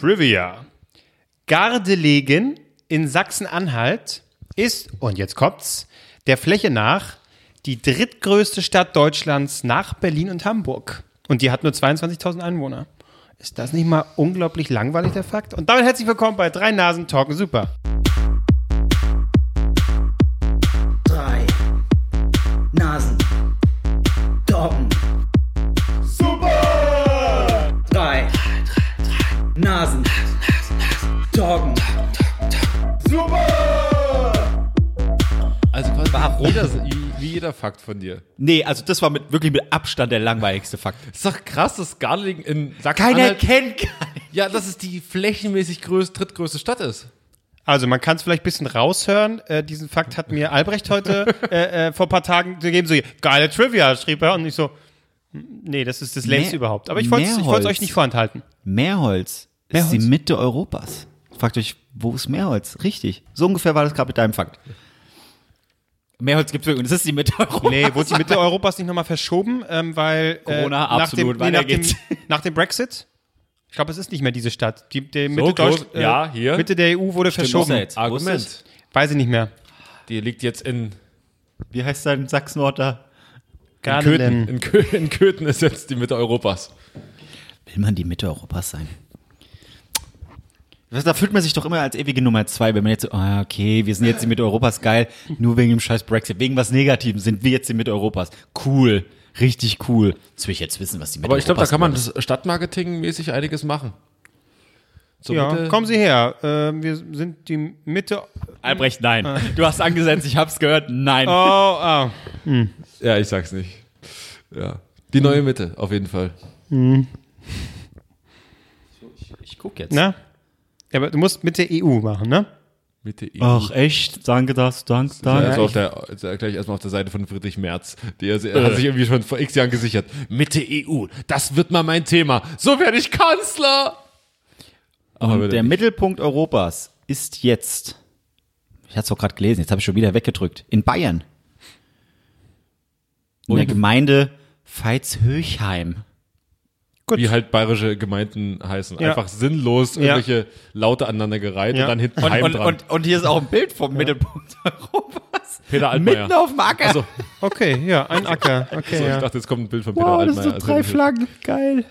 Trivia. Gardelegen in Sachsen-Anhalt ist, und jetzt kommt's, der Fläche nach die drittgrößte Stadt Deutschlands nach Berlin und Hamburg. Und die hat nur 22.000 Einwohner. Ist das nicht mal unglaublich langweilig, der Fakt? Und damit herzlich willkommen bei Drei Nasen Talken Super. Jeder, wie, jeder Fakt von dir. Nee, also das war mit, wirklich mit Abstand der langweiligste Fakt. ist doch krass, dass Gardelegen in Keiner Sachsen-Anhalt... kennt gar nicht. Ja, dass es die flächenmäßig größte, drittgrößte Stadt ist. Also man kann es vielleicht ein bisschen raushören. Äh, diesen Fakt hat mir Albrecht heute äh, äh, vor ein paar Tagen gegeben. So, geile Trivia, schrieb er. Und ich so, nee, das ist das längste Mehr- überhaupt. Aber ich wollte es euch nicht vorenthalten. Meerholz ist Meerholz? die Mitte Europas. Fragt euch, wo ist Meerholz? Richtig. So ungefähr war das gerade mit deinem Fakt. Meerholz gibt es wirklich und es ist die Mitte Europas. Nee, wurde die Mitte Europas nicht nochmal verschoben, ähm, weil Corona, äh, nach, absolut, dem, weiter nach, dem, geht's. nach dem Brexit, ich glaube, es ist nicht mehr diese Stadt. Die, die Mitte, So groß- ja, hier. Mitte der EU wurde er verschoben. jetzt? Argument. Weiß ich nicht mehr. Die liegt jetzt in, Wie heißt dein Sachsenort da? in Köthen. In, Kö in Köthen ist jetzt die Mitte Europas. Will man die Mitte Europas sein? Da fühlt man sich doch immer als ewige Nummer zwei, wenn man jetzt so, ah, okay, wir sind jetzt die Mitte Europas, geil, nur wegen dem scheiß Brexit, wegen was Negativen sind wir jetzt die Mitte Europas. Cool, richtig cool. Das will ich jetzt wissen, was die Mitte Aber ich glaube, da kann man das Stadtmarketing-mäßig einiges machen. Zur Ja, Mitte- kommen Sie her. Ähm, wir sind die Mitte. Albrecht, nein. Du hast angesetzt, ich hab's gehört, nein. Oh, ah. Ja, ich sag's nicht. Ja. Die neue Mitte, auf jeden Fall. Ich guck jetzt. Na? Ja, aber du musst mit der EU machen, ne? Mitte EU. Ach, echt? Danke das, danke, danke. also auf der, gleich erstmal auf der Seite von Friedrich Merz. Der, er hat sich irgendwie schon vor x Jahren gesichert. Mitte EU, das wird mal mein Thema. So werde ich Kanzler. Aber Und der nicht. Mittelpunkt Europas ist jetzt, ich hatte es auch gerade gelesen, jetzt habe ich schon wieder weggedrückt, in Bayern. In der? Gemeinde Veitshöchheim. Gut. wie halt bayerische Gemeinden heißen. Ja. Einfach sinnlos Ja. irgendwelche Laute aneinandergereiht Ja. und dann hinten Und, Heim und, dran. und, und hier ist auch ein Bild vom Mittelpunkt Europas. Peter Altmaier. Mitten auf dem Acker. also, Okay, ja, ein Acker. Okay, so, ich ja. dachte, jetzt kommt ein Bild von Peter wow, das Altmaier. sind so Also, drei Flaggen. Geil.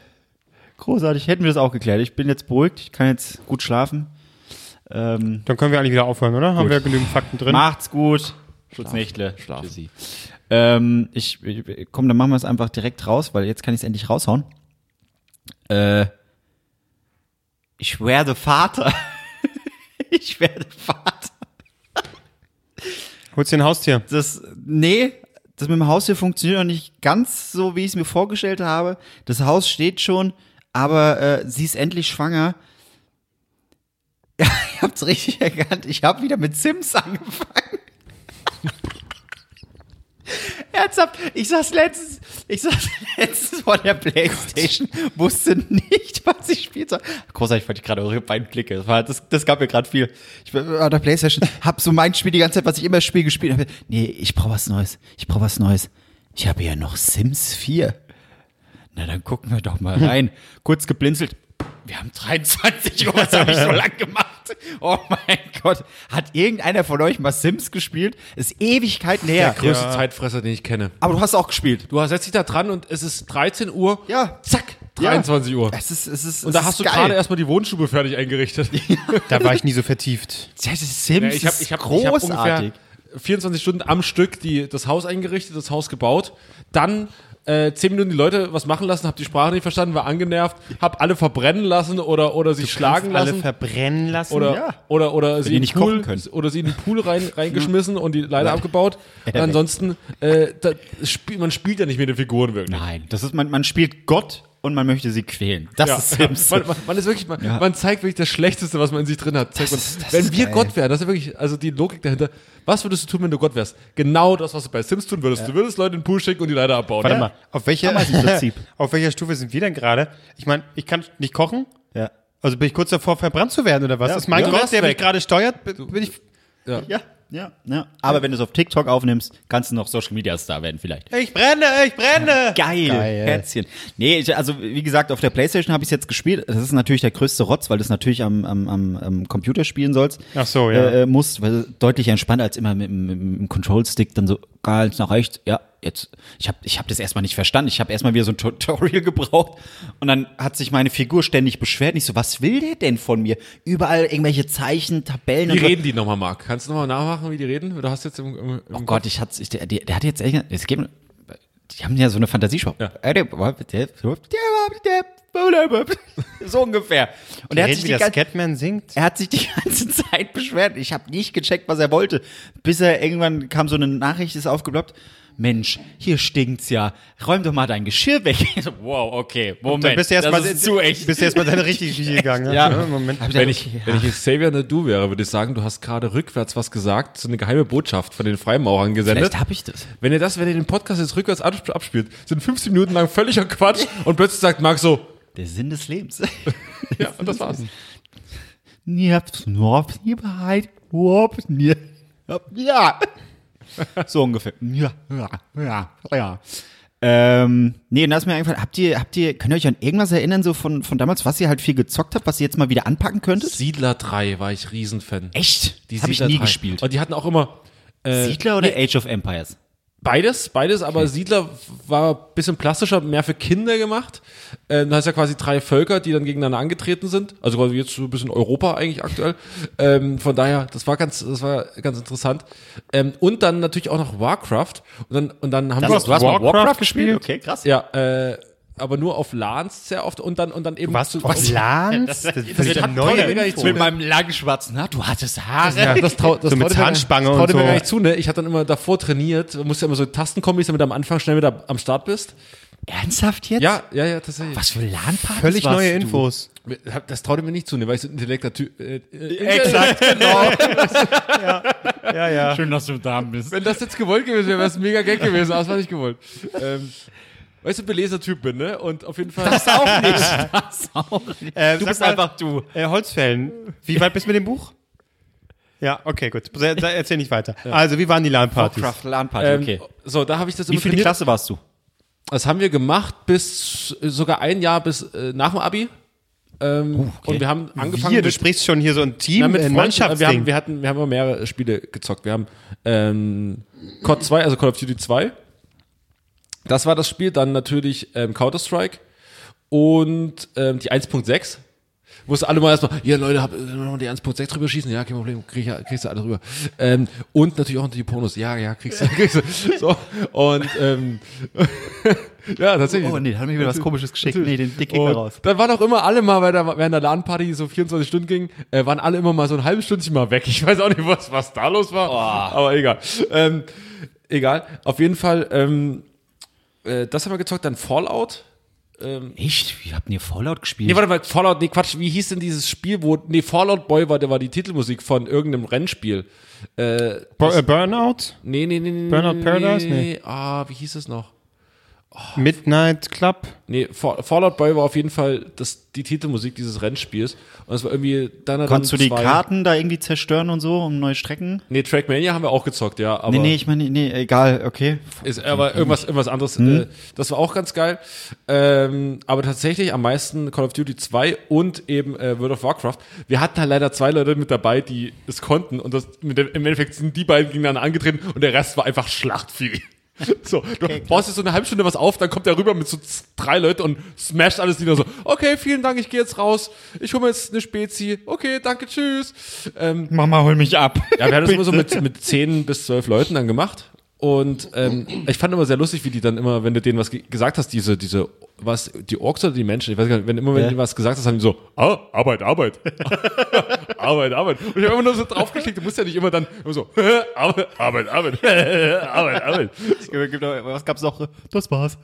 Großartig. Hätten wir das auch geklärt. Ich bin jetzt beruhigt. Ich kann jetzt gut schlafen. Ähm, Dann können wir eigentlich wieder aufhören, oder? Haben Gut. wir genügend Fakten drin? Macht's gut. Schutznächtle. Schlaf. Tschüssi. Ähm, ich, ich, komm, dann machen wir es einfach direkt raus, weil jetzt kann ich es endlich raushauen. Äh, ich werde Vater. ich werde Vater. Holst dir ein Haustier? Das, nee, das mit dem Haus hier funktioniert noch nicht ganz so, wie ich es mir vorgestellt habe. Das Haus steht schon, aber äh, sie ist endlich schwanger. Ja, ihr habt's richtig erkannt. Ich habe wieder mit Sims angefangen. Ernsthaft, ich saß letztens, ich saß letztens vor der Playstation, wusste nicht, was ich spielen soll. Großartig fand ich gerade eure beiden Blicke. Das, war, das, das gab mir gerade viel. Ich war auf der Playstation, hab so mein Spiel die ganze Zeit, was ich immer spiele, gespielt. Hab, nee, ich brauche was Neues. Ich brauche was Neues. Ich habe ja noch Sims 4. Na, dann gucken wir doch mal rein. Kurz geblinzelt. Wir haben 23 Uhr, was habe ich so lang gemacht? Oh mein Gott. Hat irgendeiner von euch mal Sims gespielt? Ist Ewigkeiten her. Größte Zeitfresser, den ich kenne. Aber du hast auch gespielt. Du setzt dich da dran und es ist 13 Uhr. Ja. Zack, 23 Uhr. Es ist, es ist, Und da hast du gerade erstmal die Wohnstube fertig eingerichtet. Da war ich nie so vertieft. Ja, das ist Sims Ja, ich habe ich hab, ich hab großartig. ungefähr 24 Stunden am Stück die, das Haus eingerichtet, das Haus gebaut, dann äh, 10 Minuten die Leute was machen lassen, hab die Sprache nicht verstanden, war angenervt, hab alle verbrennen lassen oder, oder sie schlagen Alle lassen. verbrennen lassen. Oder, Ja. oder, oder sie die in nicht den Pool, kochen können. oder sie in den Pool rein, reingeschmissen und die Leiter abgebaut. Und ansonsten, äh, da, man spielt ja nicht mit den Figuren wirklich. Nein, das ist, man, man spielt Gott und man möchte sie quälen. Das Ja. ist Sims. Man, man, man ist wirklich, man, Ja. man zeigt wirklich das Schlechteste, was man in sich drin hat. Ist- das wenn ist wir geil. Gott wären, das ist ja wirklich, also die Logik dahinter. Was würdest du tun, wenn du Gott wärst? Genau das, was du bei Sims tun würdest. Du würdest Leute in den Pool schicken und die Leiter abbauen. Warte Ja. mal, auf welcher, auf welcher Stufe sind wir denn gerade? Ich meine, ich kann nicht kochen. ja. Also bin ich kurz davor, verbrannt zu werden oder was? Ja, ist mein ja. Gott, der mich gerade steuert? Bin bin ich, Ja. Ja. ja, ja. Aber wenn du es auf TikTok aufnimmst, kannst du noch Social Media Star werden vielleicht. Ich brenne, ich brenne. Geil, Geil. Herzchen. Nee, ich, also wie gesagt, auf der Playstation habe ich es jetzt gespielt. Das ist natürlich der größte Rotz, weil du es natürlich am, am, am, am Computer spielen sollst. Ach so, ja. Äh, musst, weil deutlich entspannter als immer mit, dem- mit, dem Control-Stick dann so ganz nach rechts. Ja, jetzt, ich habe ich hab das erstmal nicht verstanden. Ich habe erstmal wieder so ein Tutorial gebraucht und dann hat sich meine Figur ständig beschwert. Ich so, was will der denn von mir? Überall irgendwelche Zeichen, Tabellen Wie und so. reden die nochmal, Marc? Kannst du nochmal nachmachen, wie die reden? Du hast jetzt im, im, im Oh Gott, ich hatte, ich, der, der, der hat jetzt echt, es gibt, die haben ja so eine Fantasieshow. Ja. So ungefähr. Und er hat, sich Reden, wie die der ganze, Scatman singt. er hat sich die ganze Zeit beschwert. Ich habe nicht gecheckt, was er wollte. Bis er irgendwann kam so eine Nachricht, ist aufgeploppt. Mensch, hier stinkt's ja. Räum doch mal dein Geschirr weg. Wow, okay, Moment. Dann bist du erstmal das ist zu echt. bist du erstmal deine richtige Küche gegangen. Ja. Moment. Hab Wenn ich, okay, wenn ich jetzt Xavier ne Du wäre, würde ich sagen, du hast gerade rückwärts was gesagt, so eine geheime Botschaft von den Freimaurern gesendet. Vielleicht habe ich das. Wenn ihr das, wenn ihr den Podcast jetzt rückwärts absp- abspielt, sind 15 Minuten lang völliger Quatsch und plötzlich sagt Marc so, Der Sinn des Lebens. ja, und das war's. Nie hab's nur Wahrheit. Ja. So ungefähr. Ja, ja, ja, ja. Ähm, nee, und da ist mir eingefallen, habt ihr, habt ihr, könnt ihr euch an irgendwas erinnern, so von, von damals, was ihr halt viel gezockt habt, was ihr jetzt mal wieder anpacken könntet? Siedler 3 war ich Riesenfan. Echt? Die Das habe ich Siedler nie 3. gespielt. Und die hatten auch immer äh, Siedler oder Age of Empires? Beides, beides, aber Siedler war ein bisschen plastischer, mehr für Kinder gemacht. Ähm, da heißt ja quasi drei Völker, die dann gegeneinander angetreten sind. Also quasi jetzt so ein bisschen Europa eigentlich aktuell. Ähm, von daher, das war ganz, das war ganz interessant. Ähm, und dann natürlich auch noch Warcraft. Und dann, und dann haben wir hast Warcraft gespielt? Okay, krass. ja, äh, aber nur auf LANs sehr oft und dann und dann eben Was, auf LANs? Das, das mir gar nicht Info. zu. Mit meinem langen schwarzen Haar, du hattest Haare. Ja, das trau, das So mit traute mir- Zahnspange das und traute mir so. gar nicht zu, ne? Ich hatte dann immer davor trainiert, du musst ja immer so Tastenkombis, damit du am Anfang schnell wieder am Start bist. Ernsthaft jetzt? Ja, ja, ja, tatsächlich. Was für LAN-Partys Völlig neue du? Infos. Das traute mir nicht zu, ne, weil ich so ein intellekter Typ. Äh, äh, Exakt, genau. Ja, ja. Schön, dass du da bist. Wenn das jetzt gewollt gewesen wäre, wäre es ein mega Gag gewesen, aber das war nicht gewollt. Ähm, weißt du, belesener Typ bin, ne? Und auf jeden Fall. Das auch nicht. Das auch nicht. Äh, du bist mal, einfach du. Äh, Holzfällen. Wie weit bist du mit dem Buch? Ja, okay, gut. Erzähl nicht weiter. Also, wie waren die LAN-Partys? Warcraft LAN-Party, Ähm, okay. So, da habe ich das Wie trainiert. Klasse warst du? Das haben wir gemacht bis äh, sogar ein Jahr bis äh, nach dem Abi. Ähm, Und wir haben angefangen Hier, du mit- sprichst schon hier so ein Team, Ja, mit ein äh, wir, Mannschaftsding. haben, wir, hatten, wir haben immer mehrere Spiele gezockt. Wir haben ähm, COD 2, also Call of Duty 2. Das war das Spiel. Dann natürlich ähm, Counter-Strike und ähm, die 1.6. Musste alle mal erstmal, ja Leute, hab, noch mal die 1.6 drüber schießen, ja, kein Problem, krieg, ich- kriegst du alle rüber. Ähm, und natürlich auch die Pornos, ja, ja, kriegst du, kriegst du. So, und ähm, ja, tatsächlich. Oh nee, da hat mir wieder was komisches geschickt. Nee, den Dick Und raus. Dann waren auch immer alle mal, weil da, während der LAN-Party die so 24 Stunden ging, äh, waren alle immer mal so ein halbes Stündchen mal weg. Ich weiß auch nicht, was, was da los war, aber egal. Ähm, egal, auf jeden Fall, ähm, äh, das haben wir gezockt, dann Fallout. Echt? Wie habt ihr Fallout gespielt? Nee, warte mal, Fallout, nee, Quatsch, wie hieß denn dieses Spiel, wo, nee, Fallout Boy war, der war die Titelmusik von irgendeinem Rennspiel. Äh, Bur- äh, Burnout? nee, nee, nee, nee. Burnout nee, Paradise? Nee. Ah, wie hieß es noch? Midnight Club? Nee, Fall- Fallout Boy war auf jeden Fall das, die Titelmusik dieses Rennspiels. Und es war irgendwie dann Konntest du die zwei- Karten da irgendwie zerstören und so, um neue Strecken? Nee, Trackmania haben wir auch gezockt, ja. Aber nee, nee, ich meine, nee, egal, okay. ist aber irgendwas, irgendwas anderes. Mhm. Äh, das war auch ganz geil. Ähm, aber tatsächlich am meisten Call of Duty 2 und eben äh, World of Warcraft. Wir hatten halt leider zwei Leute mit dabei, die es konnten. Und das, mit dem, im Endeffekt sind die beiden gegeneinander angetreten und der Rest war einfach Schlachtvieh. So, du baust jetzt so eine halbe Stunde was auf, dann kommt der rüber mit so drei Leuten und smasht alles nieder so, okay, vielen Dank, ich gehe jetzt raus, ich hole mir jetzt eine Spezi, okay, danke, tschüss. Ähm, Mama, hol mich ab. ja, wir haben das immer so mit, mit 10 bis 12 Leuten dann gemacht. Und ähm, ich fand immer sehr lustig, wie die dann immer, wenn du denen was ge gesagt hast, diese, diese, was, die Orks oder die Menschen, ich weiß gar nicht, wenn immer, wenn Ja. du was gesagt hast, haben die so, ah, Arbeit, Arbeit. Arbeit, Arbeit. Und ich habe immer nur so draufgeklickt, du musst ja nicht immer dann immer so, Arbeit, Arbeit, Arbeit, Arbeit, Arbeit. Was gab's noch? Das war's.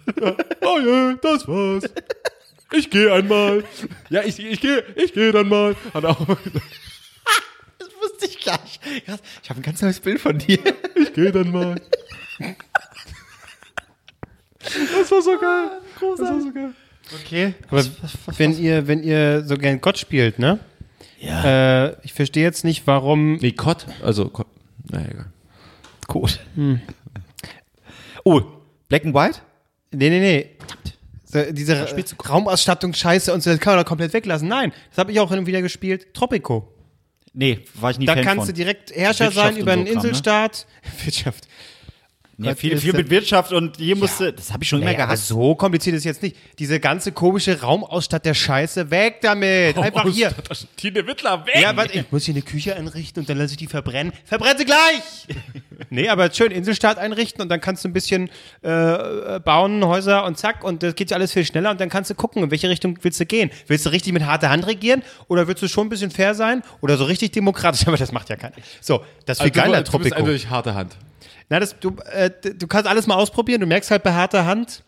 Oh ja, das war's. Ich gehe einmal. Ja, ich, ich gehe, ich gehe dann mal. Hat auch, wusste ich gar nicht. Ich habe ein ganz neues Bild von dir. ich gehe dann mal. Das war so geil. Das war so geil. Okay. Aber wenn ihr, wenn ihr so gern Gott spielt, ne? Ja. Äh, ich verstehe jetzt nicht, warum. Nee, COD, also COD. Naja, egal. Gut. Oh, Black and White? Nee, nee, nee. So, diese Raumausstattung scheiße und so, das kann man doch komplett weglassen. Nein, das habe ich auch hin und wieder gespielt. Tropico. Nee, war ich nie Da Fan kannst von. du direkt Herrscher sein über einen ne? Inselstaat. Wirtschaft. Ja, viel, viel mit Wirtschaft und hier musste, das habe ich schon immer Naja, aber gehasst. so kompliziert ist jetzt nicht. Diese ganze komische Raumausstatt der Scheiße, weg damit. Einfach hier. Tine Wittler, weg! Ja, warte, ich muss hier eine Küche einrichten und dann lasse ich die verbrennen. Verbrenn sie gleich! nee, aber schön Inselstaat einrichten und dann kannst du ein bisschen äh, äh, bauen, Häuser und zack und das geht ja alles viel schneller und dann kannst du gucken, in welche Richtung willst du gehen. Willst du richtig mit harter Hand regieren oder willst du schon ein bisschen fair sein oder so richtig demokratisch? Aber das macht ja keiner. So, das ist viel Also, geiler, du, du bist Tropico. eindeutig harte Hand. Na, das, du, äh, du kannst alles mal ausprobieren. Du merkst halt bei harter Hand,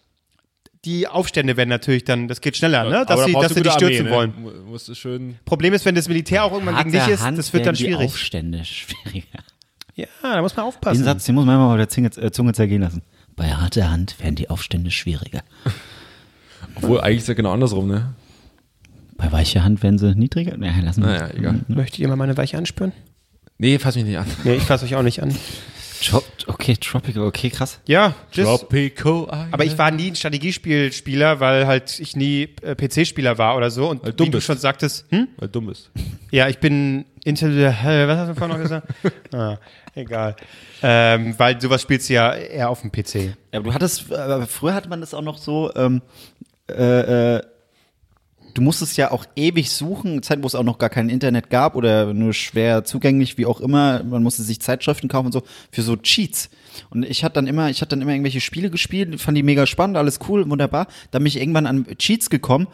die Aufstände werden natürlich dann, das geht schneller, ne? Dass sie, brauchst dass du sie dich stürzen Armee, wollen. Ne? Mu- Musst du schön. Problem ist, wenn das Militär auch irgendwann gegen dich ist, das wird dann die schwierig. Aufstände schwieriger. Ja, da muss man aufpassen. Diesen Satz, den muss man immer mal mit der Zunge, äh, Zunge zergehen lassen. Bei harter Hand werden die Aufstände schwieriger. Obwohl, eigentlich ist ja genau andersrum, ne? Bei weicher Hand werden sie niedriger. Naja, lassen wir Naja, egal. Möchtet ihr mal meine Weiche anspüren? Nee, fass mich nicht an. Nee, ich fasse euch auch nicht an. Okay, Tropical, okay, krass. Ja, das, Tropico aber ich war nie ein Strategiespielspieler, weil halt ich nie äh, PC-Spieler war oder so. Und Weil du wie du bist. schon sagtest, hm? Weil du dumm bist. Ja, ich bin Intel, äh, was hast du vorhin noch gesagt? ah, egal. Ähm, weil sowas spielst du ja eher auf dem PC. Ja, aber du hattest, äh, früher hatte man das auch noch so, ähm, äh, äh, du musstest ja auch ewig suchen, Zeit, wo es auch noch gar kein Internet gab oder nur schwer zugänglich, wie auch immer. Man musste sich Zeitschriften kaufen und so für so Cheats. Und ich hatte dann immer, ich hatte dann immer irgendwelche Spiele gespielt, fand die mega spannend, alles cool, wunderbar. Dann bin ich irgendwann an Cheats gekommen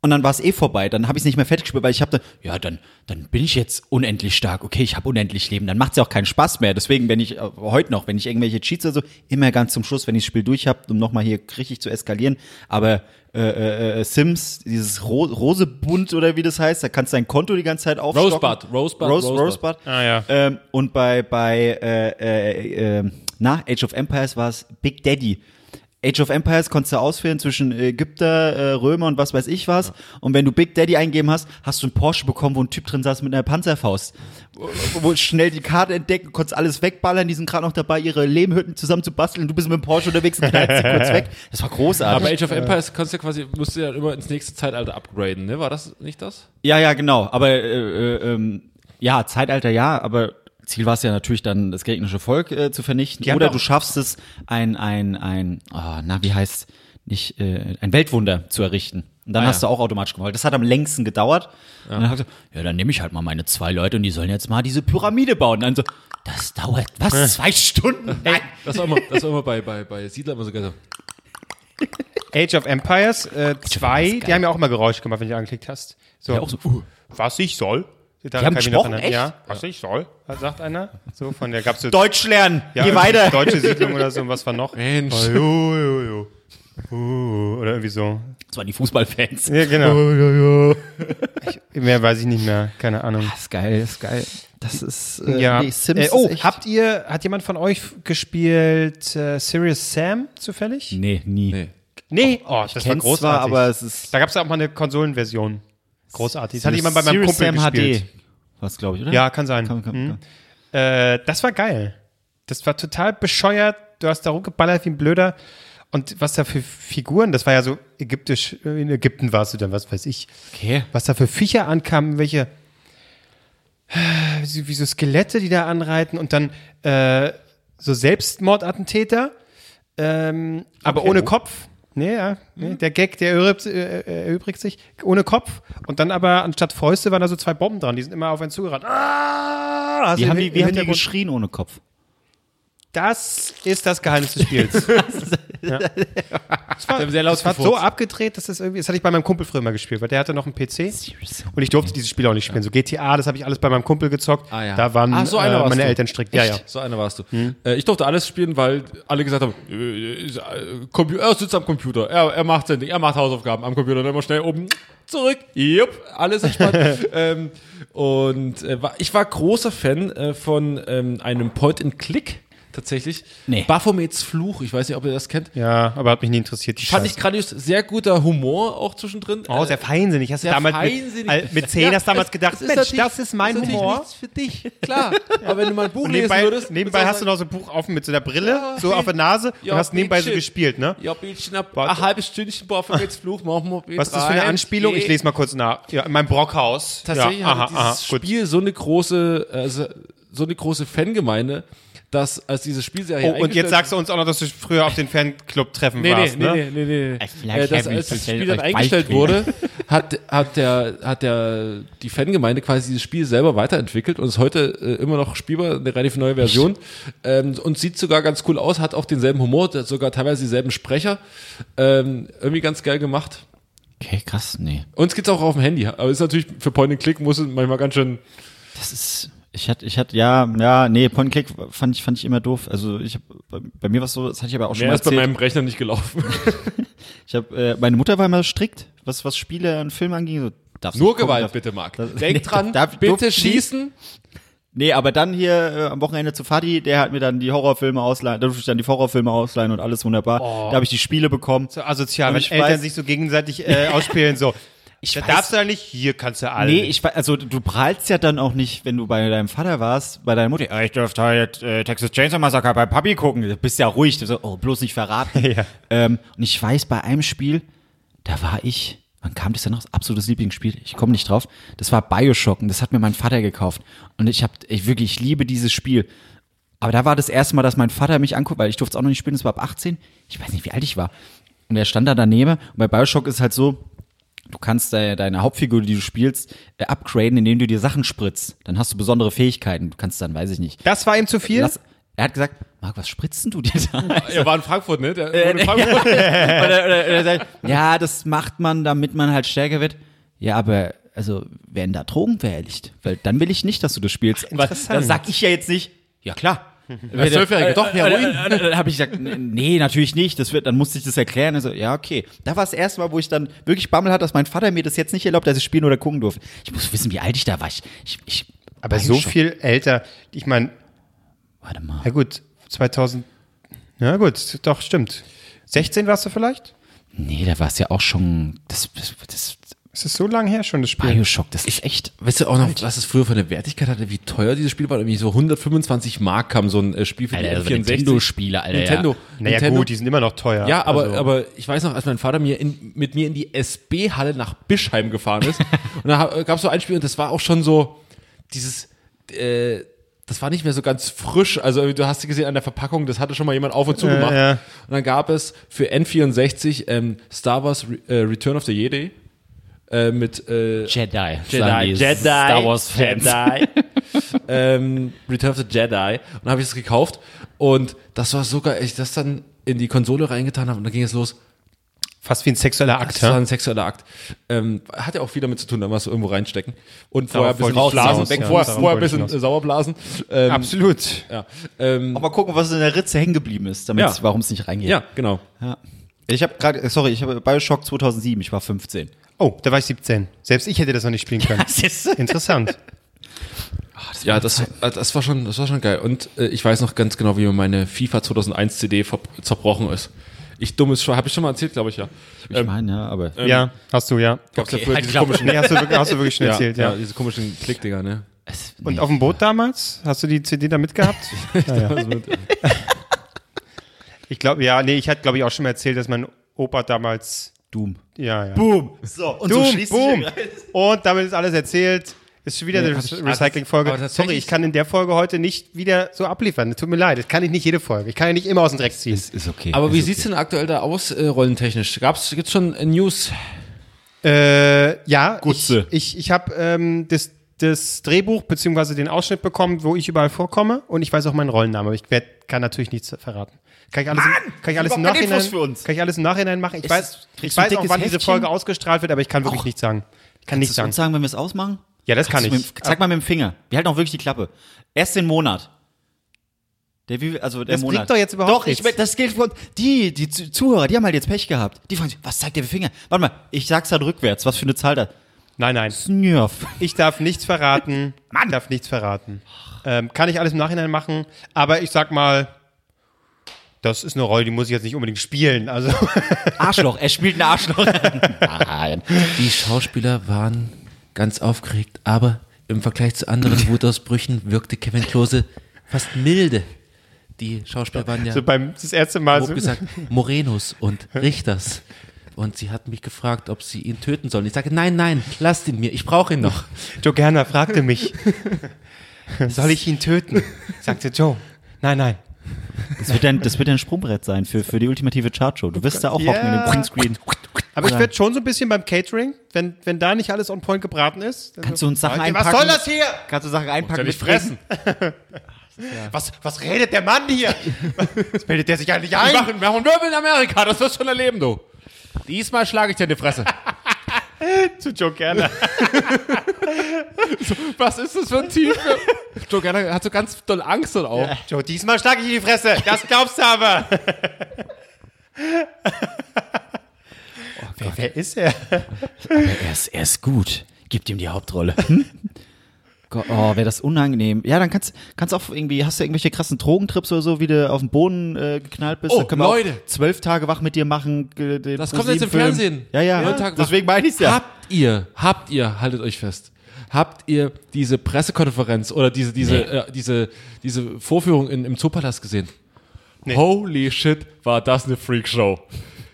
und dann war es eh vorbei. Dann habe ich es nicht mehr fertig gespielt, weil ich habe ja, dann, dann bin ich jetzt unendlich stark. Okay, ich habe unendlich Leben. Dann macht es ja auch keinen Spaß mehr. Deswegen, wenn ich äh, heute noch, wenn ich irgendwelche Cheats oder so, immer ganz zum Schluss, wenn ich das Spiel durch habe, um nochmal hier richtig zu eskalieren. Aber äh, äh, äh, Sims, dieses Ro Rosebund oder wie das heißt, da kannst du dein Konto die ganze Zeit aufstocken. Rosebud, Rosebud, Rose, Rosebud. Rosebud. Ah, ja. Ähm, und bei, bei äh, äh, äh, na, Age of Empires war es Big Daddy. Age of Empires konntest du auswählen zwischen Ägypter, äh, Römer und was weiß ich was. Und wenn du Big Daddy eingeben hast, hast du einen Porsche bekommen, wo ein Typ drin saß mit einer Panzerfaust. Wo, wo schnell die Karte entdecken, konntest alles wegballern, die sind gerade noch dabei, ihre Lehmhütten zusammen zu basteln. Du bist mit dem Porsche unterwegs und knallst sie kurz weg. Das war großartig. Aber Age of Empires kannst du ja quasi, musst du ja immer ins nächste Zeitalter upgraden, ne? War das nicht das? Ja, ja, genau. Aber äh, äh, ähm, ja, Zeitalter ja, aber Ziel war es ja natürlich dann, das gegnerische Volk äh, zu vernichten. Die Oder du schaffst es, ein, ein, ein, oh, na, wie heißt nicht, äh, ein Weltwunder zu errichten. Und dann Ah, hast ja. du auch automatisch gewonnen. Das hat am längsten gedauert. Und dann hast du, ja, dann nehme ich halt mal meine zwei Leute und die sollen jetzt mal diese Pyramide bauen. Und dann so, das dauert, was, zwei Stunden? Nein. Das war immer, das war immer bei, bei, bei Siedler immer so geil. so, Age of Empires 2, äh, zwei, die haben ja auch immer Geräusche gemacht, wenn du angeklickt hast. So, Ja, auch so, uh. was ich soll. Haben ich mich noch gesprochen, echt? Ja, was ich soll, sagt einer. So, von der gab's so Deutsch lernen, ja, geh weiter. Deutsche Siedlung oder so, und was war noch? Mensch. Oh, jo, jo, jo. Uh, oder irgendwie so. Das waren die Fußballfans. Ja, genau. Ich, mehr weiß ich nicht mehr, keine Ahnung. Das ist geil, das ist geil. Das ist, äh, Ja. nee, Sims äh, oh, ist echt, habt ihr, hat jemand von euch gespielt äh, Serious Sam zufällig? Nee, nie. Nee. Nee, oh, das war großartig. zwar, aber es ist da gab es auch mal eine Konsolenversion. Großartig. Das hatte jemand bei meinem Kumpel Sam gespielt. HD. Was, glaube ich, oder? Ja, kann sein. Kann, kann, Hm. kann. Äh, das war geil. Das war total bescheuert. Du hast da rumgeballert wie ein Blöder. Und was da für Figuren, das war ja so ägyptisch, in Ägypten warst du dann, was weiß ich. Okay. Was da für Viecher ankamen, welche, wie so- wie so Skelette, die da anreiten und dann äh, so Selbstmordattentäter, ähm, aber ohne Kopf. Nee, ja, nee, der Gag, der erübrigt, äh, erübrigt sich ohne Kopf. Und dann aber anstatt Fäuste waren da so zwei Bomben dran, die sind immer auf einen zugerannt. Ah, Wie haben die, wie haben die geschrien ohne Kopf? Das ist das Geheimnis des Spiels. ja. Das war, sehr laut das war so abgedreht, dass das irgendwie, das hatte ich bei meinem Kumpel früher mal gespielt, weil der hatte noch einen PC und ich durfte dieses Spiel auch nicht spielen. So GTA, das habe ich alles bei meinem Kumpel gezockt. Ah, ja. Da waren Ah, so äh, meine du. Eltern strikt. Ja, ja. So einer warst du. Äh, ich durfte alles spielen, weil alle gesagt haben, äh, äh, er sitzt am Computer, er, er macht sein Ding, er macht Hausaufgaben am Computer, dann immer schnell oben zurück, jupp, alles entspannt. ähm, und äh, war, ich war großer Fan äh, von ähm, einem Point-and-Click tatsächlich. Nee. Baphomets Fluch, ich weiß nicht, ob ihr das kennt. Ja, aber hat mich nie interessiert. Die Fand ich Scheiße. grandios, sehr guter Humor auch zwischendrin. Oh, sehr feinsinnig. Hast du Sehr damals feinsinnig. mit, äh, mit 10 Ja, hast du damals gedacht, ist Mensch, das ist mein ist Humor. nichts für dich, klar. Aber wenn du mal ein Buch Und lesen nebenbei, würdest. nebenbei hast du noch so ein Buch offen mit so einer Brille, Ja, so auf der Nase ja, und hast nebenbei so Bildchen. gespielt, ne? Ja, Bildchen, ab, ein halbes Stündchen Baphomets Fluch, machen wir Was ist das für eine Anspielung? Ich lese mal kurz nach. Ja, in meinem Brockhaus. Tatsächlich ja, aha, dieses aha, gut. Spiel so eine große, also, so eine große Fangemeinde, dass als diese Spielserie Oh, und jetzt sagst du uns auch noch, dass du früher auf den Fanclub-Treffen Nee, nee, warst, nee, ne? nee, nee, nee. Vielleicht Äh, das, habe ich als das Spiel dann eingestellt wurde, hat, hat, der, hat der, die Fangemeinde quasi dieses Spiel selber weiterentwickelt und ist heute äh, immer noch spielbar, eine relativ neue Version. Ähm, und sieht sogar ganz cool aus, hat auch denselben Humor, hat sogar teilweise dieselben Sprecher. Ähm, irgendwie ganz geil gemacht. Okay, krass, nee. Uns gibt's auch auf dem Handy, aber ist natürlich für Point and Click muss es manchmal ganz schön. Das ist, ich hatte, ich hatte, ja, ja, nee, Point Click fand ich, fand ich immer doof. Also ich hab, bei, bei mir war es so, das hatte ich aber auch schon Mehr mal ist bei erzählt. meinem Rechner nicht gelaufen. Ich hab, äh, meine Mutter war immer strikt, was, was Spiele und Filme anging. So, darfst Nur gucken, Gewalt, darf- bitte, Marc. das- Denk nee, dran, darf- bitte schießen. Nee, aber dann hier äh, am Wochenende zu Fadi, der hat mir dann die Horrorfilme ausleihen, da durfte ich dann die Horrorfilme ausleihen und alles wunderbar. Da habe ich die Spiele bekommen. So asozial, wenn Eltern weiß- sich so gegenseitig äh, ausspielen, so. Ich da weiß- darfst du ja nicht, hier kannst du alle. Nee, ich weiß, also du prahlst ja dann auch nicht, wenn du bei deinem Vater warst, bei deiner Mutter, "Ja, ich durfte halt äh, Texas Chainsaw Massacre bei Papi gucken. Du bist ja ruhig, so, oh, bloß nicht verraten. Ja. ähm, und ich weiß, bei einem Spiel, da war ich, wann kam das denn noch? Absolutes Lieblingsspiel, ich komme nicht drauf. Das war Bioshock und das hat mir mein Vater gekauft. Und ich habe, ich wirklich, ich liebe dieses Spiel. Aber da war das erste Mal, dass mein Vater mich anguckt, weil ich durfte es auch noch nicht spielen, das war ab 18. Ich weiß nicht, wie alt ich war. Und er stand da daneben. Und bei Bioshock ist es halt so, du kannst de deine Hauptfigur, die du spielst, äh, upgraden, indem du dir Sachen spritzt. Dann hast du besondere Fähigkeiten. Du kannst dann, weiß ich nicht. das war ihm zu viel? Lass, er hat gesagt, Marc, was spritzen du dir da? Er war in Frankfurt, ne? Der Äh, in Frankfurt. oder, oder, oder sagt, ja, das macht man, damit man halt stärker wird. Ja, aber also werden da Drogen verherrlicht? Weil dann will ich nicht, dass du das spielst. Weil, Interessant. dann sag ich ja jetzt nicht, ja klar. Als Zwölfjähriger, doch, Heroin. Dann habe ich gesagt, nee, natürlich nicht. Das wird, dann musste ich das erklären. Also, ja, okay. Da war das erste Mal, wo ich dann wirklich Bammel hatte, dass mein Vater mir das jetzt nicht erlaubt, dass ich spielen oder gucken durfte. Ich muss wissen, wie alt ich da war. Ich, ich, ich aber so Bioshock. viel älter. Ich meine, Warte mal. ja gut, 2000. Ja gut, doch, stimmt. 16 warst du vielleicht? Nee, da war es ja auch schon. Das, das, das Ist es so lange her schon, das Spiel? Bioshock, das ist echt. Weißt du auch noch, was es früher für eine Wertigkeit hatte, wie teuer dieses Spiel war? Irgendwie so 125 Mark kam so ein äh, Spiel für Alter, die also N64. Nintendo-Spiele, Alter, Nintendo. naja Nintendo. gut, die sind immer noch teuer. Ja, aber, Also- aber ich weiß noch, als mein Vater mir in, mit mir in die SB-Halle nach Bischheim gefahren ist, und da gab es so ein Spiel und das war auch schon so dieses, äh, das war nicht mehr so ganz frisch. Also du hast gesehen an der Verpackung, das hatte schon mal jemand auf und zu gemacht. ja. Und dann gab es für N64 ähm, Star Wars Re äh, Return of the Jedi äh, mit äh, Jedi. Jedi, Jedi, Star Wars-Fans. Jedi. ähm, Return of the Jedi. Und dann habe ich es gekauft. Und das war sogar, ich das dann in die Konsole reingetan habe und dann ging es los. Fast wie ein sexueller Akt, Das war ja? ein sexueller Akt. Ähm, hat ja auch viel damit zu tun, da was irgendwo reinstecken. Und vorher ein bisschen rausblasen. ja. vorher, vorher ein bisschen äh, Sauerblasen. Ähm, Absolut. ja. Ähm, Aber gucken, was in der Ritze hängen geblieben ist, damit Ja. warum es nicht reingeht. ja, genau. Ja. Ich habe gerade, sorry, ich habe Bioshock 2007, ich war 15. Oh, da war ich 17. Selbst ich hätte das noch nicht spielen können. ist Interessant. Ja, das, das war schon, das war schon geil. Und äh, ich weiß noch ganz genau, wie mir meine FIFA 2001 CD zerbrochen ist. Ich dummes Schwein, habe ich schon mal erzählt, glaube ich ja. Ich meine, ja, aber ja, hast du, ja. Gab's ja Okay, früher halt diese komischen, Nee, hast du, wirklich- hast du wirklich schon ja, erzählt, ja. ja. diese komischen Klickdinger, ne? es, Und auf dem Boot damals? Hast du die CD da mitgehabt? ich glaube, ja, nee, ich hatte, glaube ich, auch schon mal erzählt, dass mein Opa damals, Doom. ja, ja. Boom. So, und Doom, schließt sich boom. Und damit ist alles erzählt. Ist schon wieder eine hab ich- Recycling-Folge. Sorry, ich kann in der Folge heute nicht wieder so abliefern. Tut mir leid, das kann ich nicht jede Folge. Ich kann ja nicht immer aus dem Dreck ziehen. Ist, ist okay. Aber wie ist sieht's denn aktuell da aus, äh, rollentechnisch? Gab's, gibt's schon äh, News? Äh, ja, Gutze. ich, ich, ich habe ähm, das, das Drehbuch beziehungsweise den Ausschnitt bekommen, wo ich überall vorkomme und ich weiß auch meinen Rollennamen, aber ich werd, kann natürlich nichts verraten. Kann ich alles, im, kann ich alles im Nachhinein, für uns. kann ich alles im Nachhinein machen? Ich Ist- weiß, ich weiß auch, wann diese Heftchen? Folge ausgestrahlt wird, aber ich kann wirklich nichts sagen. Ich kann nichts Kannst du sagen. uns sagen, wenn wir es ausmachen? Ja, das kann Kannst du ich. Mit, zeig mal mit dem Finger. Wir halten auch wirklich die Klappe. Erst den Monat. Der, wie, also der Das Monat. bringt doch jetzt überhaupt Doch, ich, nichts. das gilt für die, die Zu- Zuhörer, die haben halt jetzt Pech gehabt. Die fragen sich, was zeigt der für Finger? Warte mal, ich sag's dann rückwärts. Was für eine Zahl da? Nein, nein. Snurf. Ich darf nichts verraten. Mann. Ich darf nichts verraten. Ähm, kann ich alles im Nachhinein machen, aber ich sag mal, das ist eine Rolle, die muss ich jetzt nicht unbedingt spielen. Also, Arschloch, er spielt ein Arschloch. Nein. Die Schauspieler waren ganz aufgeregt, aber im Vergleich zu anderen Wutausbrüchen wirkte Kevin Klose fast milde. Die Schauspieler waren ja, so beim, das erste Mal so, gesagt, Morenos und Richters. Und sie hat mich gefragt, ob sie ihn töten sollen. Ich sage, nein, nein, lasst ihn mir, ich brauche ihn noch. Joe Gerner fragte mich, soll ich ihn töten? Sagte Joe, nein, nein. Das wird ein, das wird ein Sprungbrett sein für, für die ultimative Chartshow. Du wirst da auch Ja. hocken in dem Greenscreen. Aber ich werde schon so ein bisschen beim Catering, wenn, wenn da nicht alles on point gebraten ist. dann Kannst du uns Sachen einpacken? Was soll das hier? Kannst du Sachen einpacken? Ja, nicht mitbringen? fressen. Was, was redet der Mann hier? Was bildet der sich eigentlich Wir ein? machen, wir machen Wirbel in Amerika, das wirst du schon erleben, du. Diesmal schlage ich dir in die Fresse. Zu Joe Gerner. Was ist das für ein Typ? Joe Gerner hat so ganz doll Angst und auch. Joe, diesmal schlage ich in die Fresse. Das glaubst du aber. wer, wer ist er? Er ist, er ist gut. Gib ihm die Hauptrolle. Gott, Oh, wäre das unangenehm. Ja, dann kannst kannst auch irgendwie, hast du irgendwelche krassen Drogentrips oder so, wie du auf den Boden äh, geknallt bist. Oh, dann können Leute. zwölf Tage wach mit dir machen. äh, den Das kommt jetzt im. Fernsehen. Ja, ja. Wach. Deswegen meine ich's ja. Habt ihr, habt ihr, haltet euch fest, habt ihr diese Pressekonferenz oder diese, diese, äh, diese, diese Vorführung in, im Zoopalast gesehen? Holy shit, war das eine Freakshow.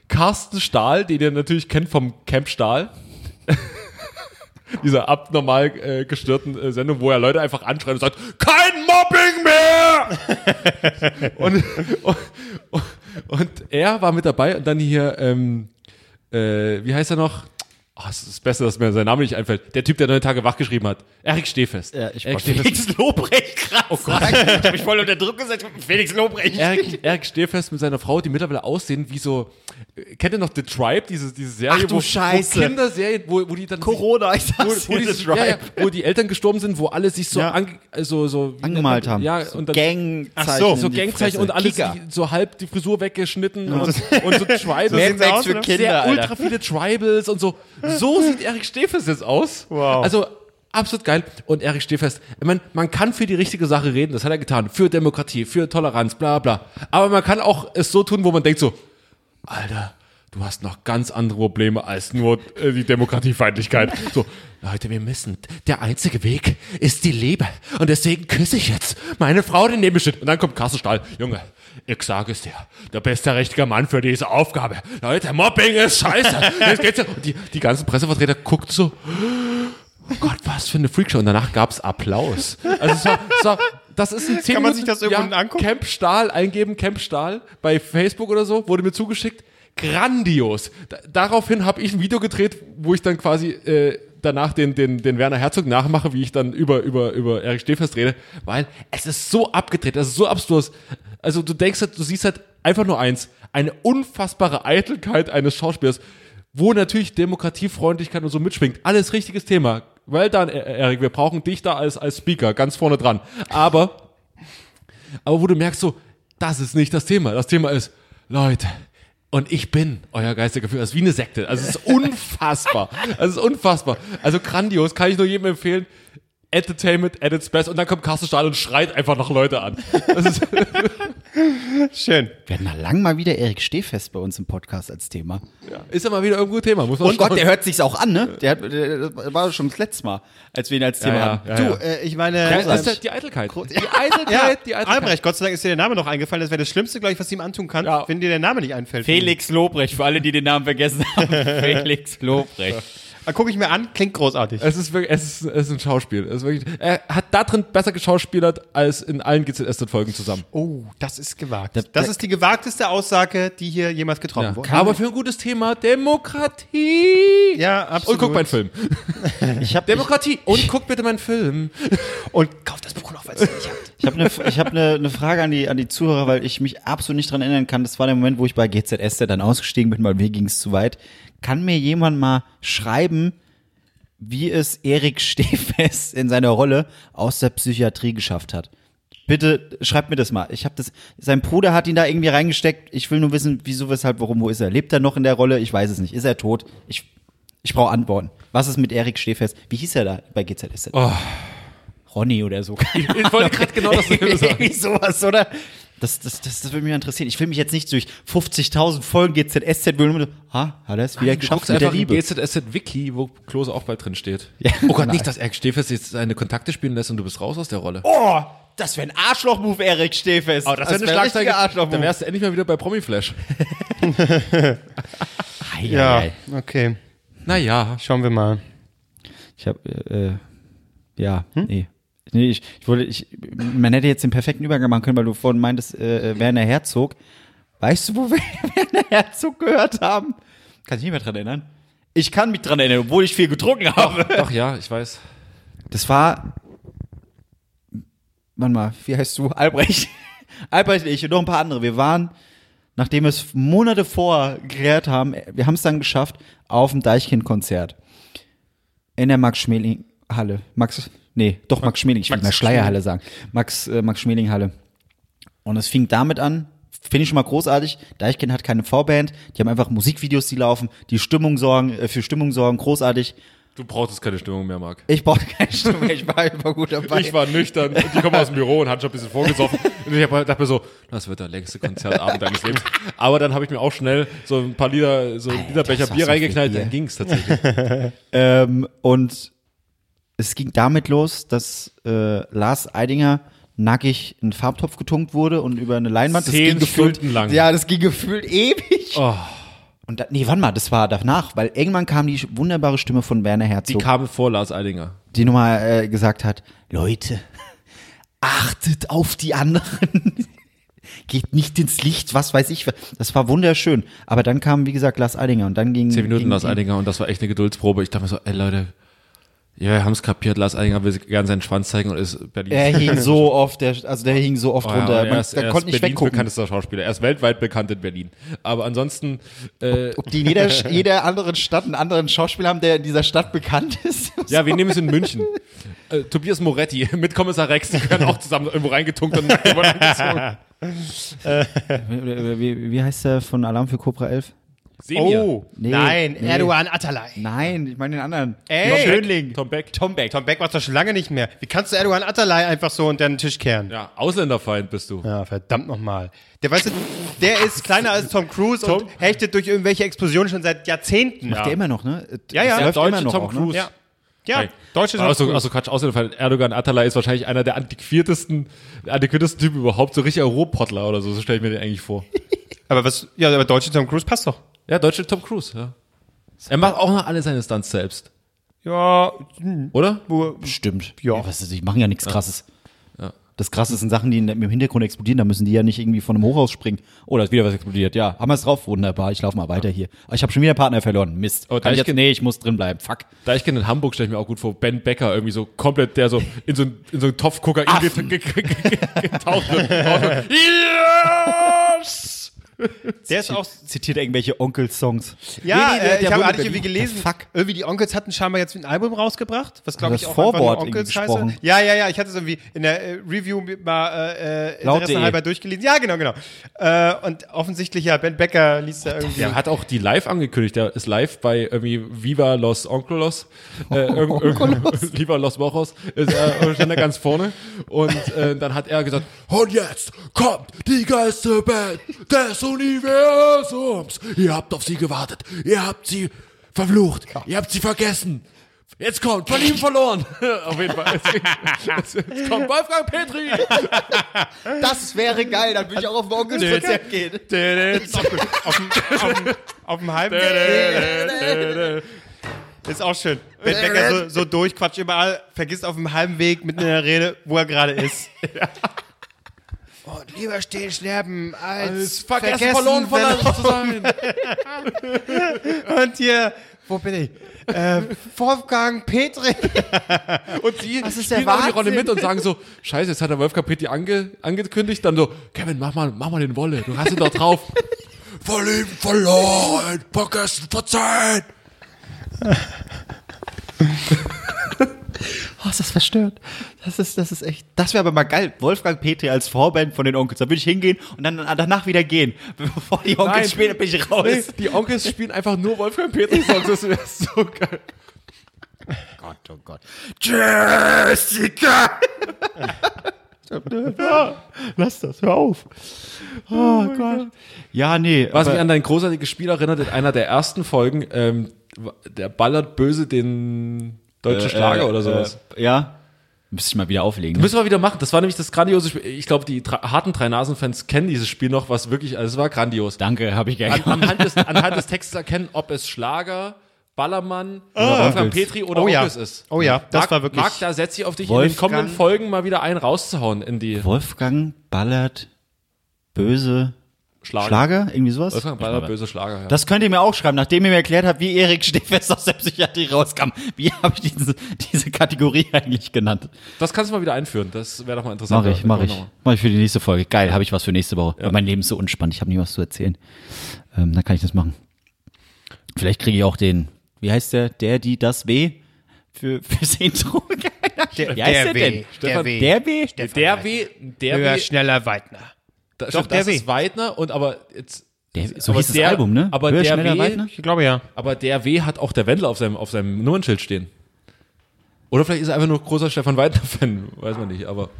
Carsten Stahl, den ihr natürlich kennt vom Camp Stahl. Dieser abnormal äh, gestörten äh, Sendung, wo er Leute einfach anschreit und sagt, kein Mobbing mehr! und, und, und, er war mit dabei und dann hier, ähm, äh, wie heißt er noch? Oh, es ist Beste, dass mir sein Name nicht einfällt. Der Typ, der neun Tage wach geschrieben hat. Erik Stehfest. Ja, ich Erik Stehfest. Felix Lobrecht gerade oh sagen. Ich hab mich voll unter Druck gesetzt. Felix Lobrecht. Erik, Erik Stehfest mit seiner Frau, die mittlerweile aussehen wie so, kennt ihr noch The Tribe, diese, diese Serie, Ach du wo, Scheiße. wo Kinderserien, wo, wo die dann Corona, ich wo, sag's wo, dir, die, The ja, ja, wo die Eltern gestorben sind, wo alle sich so, Ja. ange, also, so Angemalt haben. Ja, so und dann, Gangzeichen. Ach so, so Gangzeichen und alles Kicker. die, so halb die Frisur weggeschnitten und, und so Tribals. So sieht's aus, für? Kinder, sehr Alter. ultra viele Tribals und so. So sieht Erik Stehfest jetzt aus. Wow. Also absolut geil. Und Erik Stehfest, ich meine, man kann für die richtige Sache reden, das hat er getan. Für Demokratie, für Toleranz, bla bla. Aber man kann auch es so tun, wo man denkt so, Alter, du hast noch ganz andere Probleme als nur äh, die Demokratiefeindlichkeit. So, Leute, wir müssen, der einzige Weg ist die Liebe. Und deswegen küsse ich jetzt meine Frau, die neben mir steht. Und dann kommt Carsten Stahl. Junge, ich sage es dir, der richtige Mann für diese Aufgabe. Leute, Mobbing ist scheiße. Jetzt geht's ja. Und die, die ganzen Pressevertreter guckten so, oh Gott, was für eine Freakshow. Und danach gab's Applaus. Also es war, es war das ist ein 10 Kann man sich das irgendwo angucken? Camp Stahl eingeben, Camp Stahl bei Facebook oder so, wurde mir zugeschickt. Grandios. Da, daraufhin habe ich ein Video gedreht, wo ich dann quasi äh, danach den, den, den Werner Herzog nachmache, wie ich dann über, über, über Erik Stehfest rede, weil es ist so abgedreht, es ist so abstrus. Also du denkst halt, du siehst halt einfach nur eins, eine unfassbare Eitelkeit eines Schauspielers, wo natürlich Demokratiefreundlichkeit und so mitschwingt. Alles richtiges Thema. Well done, E- Erik, wir brauchen dich da als, als Speaker, ganz vorne dran. Aber aber wo du merkst so, das ist nicht das Thema. Das Thema ist, Leute, und ich bin euer geistiger Führer. Das ist wie eine Sekte. Also es ist unfassbar. Es ist unfassbar. Also grandios, kann ich nur jedem empfehlen. Entertainment at its best. Und dann kommt Carsten Stahl und schreit einfach noch Leute an. Das ist, Schön. Wir hatten mal lang mal wieder Erik Stehfest bei uns im Podcast als Thema. ist ja mal wieder irgendwo Thema. Muss man Und Gott, der hört sich's auch an, ne? Der, hat, der das war schon das letzte Mal, als wir ihn als Thema ja, hatten. ja, Du, ja. äh, ich meine, Ja, das ist ja die Eitelkeit. Die ja, Eitelkeit, die Eitelkeit. Albrecht, Gott sei Dank ist dir der Name noch eingefallen. Das wäre das Schlimmste, glaube ich, was ihm antun kannst, Ja. wenn dir der Name nicht einfällt. Felix Lobrecht, für alle, die den Namen vergessen haben. Felix Lobrecht. Da gucke ich mir an, klingt großartig. Es ist wirklich, es ist, es ist ein Schauspiel. Es ist wirklich, er hat da drin besser geschauspielert als in allen GZS-Folgen zusammen. Oh, das ist gewagt. Da- das da- ist die gewagteste Aussage, die hier jemals getroffen wurde. Aber für ein gutes Thema Demokratie. Ja, absolut. Und guck meinen Film. Ich habe Demokratie. Und guck bitte meinen Film. Und kauf das Buch noch, weil es nicht habt. Ich habe eine ich hab ne, ne Frage an die, an die Zuhörer, weil ich mich absolut nicht dran erinnern kann. Das war der Moment, wo ich bei GZS dann ausgestiegen bin, weil mir ging es zu weit. Kann mir jemand mal schreiben, wie es Erik Stehfest in seiner Rolle aus der Psychiatrie geschafft hat? Bitte schreibt mir das mal. Ich habe das. Sein Bruder hat ihn da irgendwie reingesteckt. Ich will nur wissen, wieso, weshalb, warum, wo ist er? Lebt er noch in der Rolle? Ich weiß es nicht. Ist er tot? Ich, ich brauche Antworten. Was ist mit Erik Stehfest? Wie hieß er da bei GZS? Ronny oder so. Ich wollte gerade genau das Irgendwie sowas, oder? Das, das, das, das würde mich interessieren. Ich will mich jetzt nicht durch 50.000 Folgen GZSZ so, ah, hat er es wieder Du geschafft mit der Liebe. GZSZ-Wiki, wo Klose auch bald drin steht. Ja. Oh Gott, Nein. nicht, dass Eric Stefes jetzt seine Kontakte spielen lässt und du bist raus aus der Rolle. Oh, das wäre ein Arschloch-Move, Erik Stefes. Oh, das wäre eine wär ein Schlagzeile. richtiger Arschloch-Move. Dann wärst du endlich mal wieder bei Promiflash. Ja, okay. Naja. Schauen wir mal. Ich habe, äh, ja, nee. Nee, ich, ich wollte, ich, man hätte jetzt den perfekten Übergang machen können, weil du vorhin meintest, äh, Werner Herzog. Weißt du, wo wir Werner Herzog gehört haben? Kann ich nicht mehr dran erinnern. Ich kann mich dran erinnern, obwohl ich viel getrunken habe. Doch, ja, ich weiß. Das war. Warte mal, wie heißt du? Albrecht. Albrecht und ich und noch ein paar andere. Wir waren, nachdem wir es Monate vor geklärt haben, wir haben es dann geschafft, auf dem Deichkind-Konzert. In der Max-Schmeling-Halle. Max, nee, doch Max Schmeling, ich will Max mal Schleierhalle sagen. Max, äh, Max Schmeling-Halle. Und es fing damit an, finde ich schon mal großartig. Deichkind hat keine Vorband, die haben einfach Musikvideos, die laufen, die Stimmung sorgen, äh, für Stimmung sorgen, großartig. Du brauchst keine Stimmung mehr, Marc. Ich brauchte keine Stimmung, ich war einfach gut dabei. Ich war nüchtern. Die kommen aus dem Büro und hatten schon ein bisschen vorgesoffen. Und ich hab, dachte mir so, das wird der längste Konzertabend deines Lebens. Aber dann habe ich mir auch schnell so ein paar Lieder, so ein war Bier reingeknallt. Dann ging's tatsächlich. Ähm, und es ging damit los, dass äh, Lars Eidinger nackig in einen Farbtopf getunkt wurde und über eine Leinwand. das Zehn ging gefühlt, Stunden lang. Ja, das ging gefühlt ewig. Oh, Und da, nee, warte mal, das war danach, weil irgendwann kam die wunderbare Stimme von Werner die Herzog, die, kamen vor Lars Eidinger. nochmal äh, gesagt hat, Leute, achtet auf die anderen. Geht nicht ins Licht, was weiß ich. Das war wunderschön. Aber dann kam, wie gesagt, Lars Eidinger und dann ging. Zehn Minuten ging, Lars Eidinger und das war echt eine Geduldsprobe. Ich dachte mir so, ey Leute, ja, wir haben es kapiert, Lars Eidinger will gerne seinen Schwanz zeigen und ist Berlin. Er hing so oft, der, also der hing so oft Oh ja, runter. er Man, ist, er konnte ist nicht Berlins weggucken. bekanntester Schauspieler. Er ist weltweit bekannt in Berlin. Aber ansonsten, äh, Ob die in jeder, jeder anderen Stadt einen anderen Schauspieler haben, der in dieser Stadt bekannt ist. ja, wir nehmen es in München. Äh, Tobias Moretti mit Kommissar Rex, die werden auch zusammen irgendwo reingetunkt und wie, wie, wie heißt der von Alarm für Cobra 11? Semir. Oh, Nee, nein, nee. Erdogan Atalay. Nein, ich meine den anderen. Ey. Tom Schönling. Tom Beck. Tom Beck. Tom Beck war doch schon lange nicht mehr. Wie kannst du Erdogan Atalay einfach so unter den Tisch kehren? Ja, Ausländerfeind bist du. Ja, verdammt nochmal. Der, weißt du, der ist kleiner als Tom Cruise und Tom- hechtet durch irgendwelche Explosionen schon seit Jahrzehnten. Macht der immer noch, ne? Ja, ja. Der läuft deutsche immer noch Tom auch, ne? Cruise. Ja. Ja, Nein. deutsche Tom Also, Cruise. also Quatsch, Ausländerfeind. Erdogan Atalay ist wahrscheinlich einer der antiquiertesten, antiquiertesten Typen überhaupt. So richtig Europottler oder so, so stelle ich mir den eigentlich vor. Aber was, ja, aber deutsche Tom Cruise passt doch. Ja, deutsche Tom Cruise, ja. Er macht auch noch alle seine Stunts selbst, Ja, hm, oder? Stimmt. Ja. was ist, die machen ja nichts Krasses. Ja. Das Krasse sind Sachen, die in, im Hintergrund explodieren, da müssen die ja nicht irgendwie von einem Hochhaus springen. Oh, da ist wieder was explodiert. Ja, haben wir es drauf? Wunderbar, ich laufe mal weiter hier. Ich habe schon wieder einen Partner verloren. Mist. Oh, Kann ich jetzt, nee, ich muss drin bleiben. Fuck. Da ich kenne in Hamburg, stelle ich mir auch gut vor, Ben Becker irgendwie so komplett, der so in so, ein- in so einen Topf Kokain ge- getaucht wird. Yes! der ist auch, Zitiert irgendwelche Onkel-Songs. ja, Nee, nee, der- äh, ich habe wohnt hatte in ich irgendwie gelesen, Fuck. irgendwie die Onkels hatten scheinbar jetzt ein Album rausgebracht, was glaube ich auch Vorwort Onkels heißt. gesprochen. Ja, ja, ja, ich hatte es irgendwie in der äh, Review mal äh, äh, interessenhalber durchgelesen. Ja, genau, genau. Äh, und offensichtlich, ja, Ben Becker liest da irgendwie. Der hat auch die live angekündigt. Der ist live bei irgendwie Viva Los Onkelos. Äh, irgend, Viva Los Mojos. Ist er stand da ganz vorne. Und äh, dann hat er gesagt, und jetzt kommt die geilste Band des Universums. Ihr habt auf sie gewartet. Ihr habt sie verflucht. Ihr habt sie vergessen. Jetzt kommt von ihm verloren. auf jeden Fall. Jetzt, jetzt kommt Wolfgang Petri. Das wäre geil, dann würde ich auch auf ein Onkels-Konzert gehen. ist auch gut. auf, dem, halben Ist auch schön. Ben Becker so, so durchquatscht überall, vergisst auf dem halben Weg mitten in der Rede, wo er gerade ist. Und lieber stehen sterben als, Vergessen, verloren von zu sein. Und hier, wo bin ich? Äh, Wolfgang Petri. Und sie Was ist spielen auch die? Rolle mit und sagen so, scheiße, jetzt hat der Wolfgang Petty ange, angekündigt, dann so, Kevin, mach mal, mach mal den Wolle, du hast ihn doch drauf. Verliebt, verloren, vergessen, verzeihen. Oh, ist das verstört. Das ist, das ist echt. Das wäre aber mal geil. Wolfgang Petri als Vorband von den Onkels. Da würde ich hingehen und dann danach wieder gehen. Bevor die Onkels Nein. spielen, bin ich raus. Nee, die Onkels spielen einfach nur Wolfgang Petri Songs, das wäre so geil. Gott, oh Gott. Jessica! Lass das, hör auf. Oh, Gott. Ja, nee. Was mich an dein großartiges Spiel erinnert, in einer der ersten Folgen, ähm, der ballert böse den deutschen Schlager oder sowas. Äh, ja. Müsste ich mal wieder auflegen. Müssen wir wieder machen. Das war nämlich das grandiose Spiel. Ich glaube, die harten drei Nasen-Fans kennen dieses Spiel noch, was wirklich, also es war grandios. Danke, habe ich gerne An, anhand, des, anhand des Textes erkennen, ob es Schlager, Ballermann, Wolfgang Onkels. Petri oder Oh ja. Onkels ist. Oh ja, das Marc, war wirklich- Marc, da setze ich auf dich in den Wolfgang- kommenden Folgen mal wieder einen rauszuhauen in die Wolfgang ballert böse Schlager. Schlager, irgendwie sowas? Wolfgang Ballert, böse Schlager. Ja. Das könnt ihr mir auch schreiben, nachdem ihr mir erklärt habt, wie Erik Stehfest aus der Psychiatrie rauskam. Wie habe ich diese, diese Kategorie eigentlich genannt? Das kannst du mal wieder einführen. Das wäre doch mal interessant. Mach ich, mach ich. Mach ich für die nächste Folge. Geil, habe ich was für nächste Woche. Weil mein Leben ist so unspannend, ich habe nie was zu erzählen. Ähm, dann kann ich das machen. Vielleicht kriege ich auch den, wie heißt der, der, die, das W für, fürs Intro. Der, Wie heißt der W. denn? Der W. Der W? Der W, der Höher, W, schneller, Weidner. Da, Doch, der das W. ist Weidner und aber jetzt, Der, so Aber hieß das der- Album, ne? aber Höher, der W- Weidner? Ich glaube ja. aber der W hat auch der Wendler auf seinem, auf seinem Nummernschild stehen. Oder vielleicht ist er einfach nur großer Stefan Weidner-Fan, weiß man nicht, aber.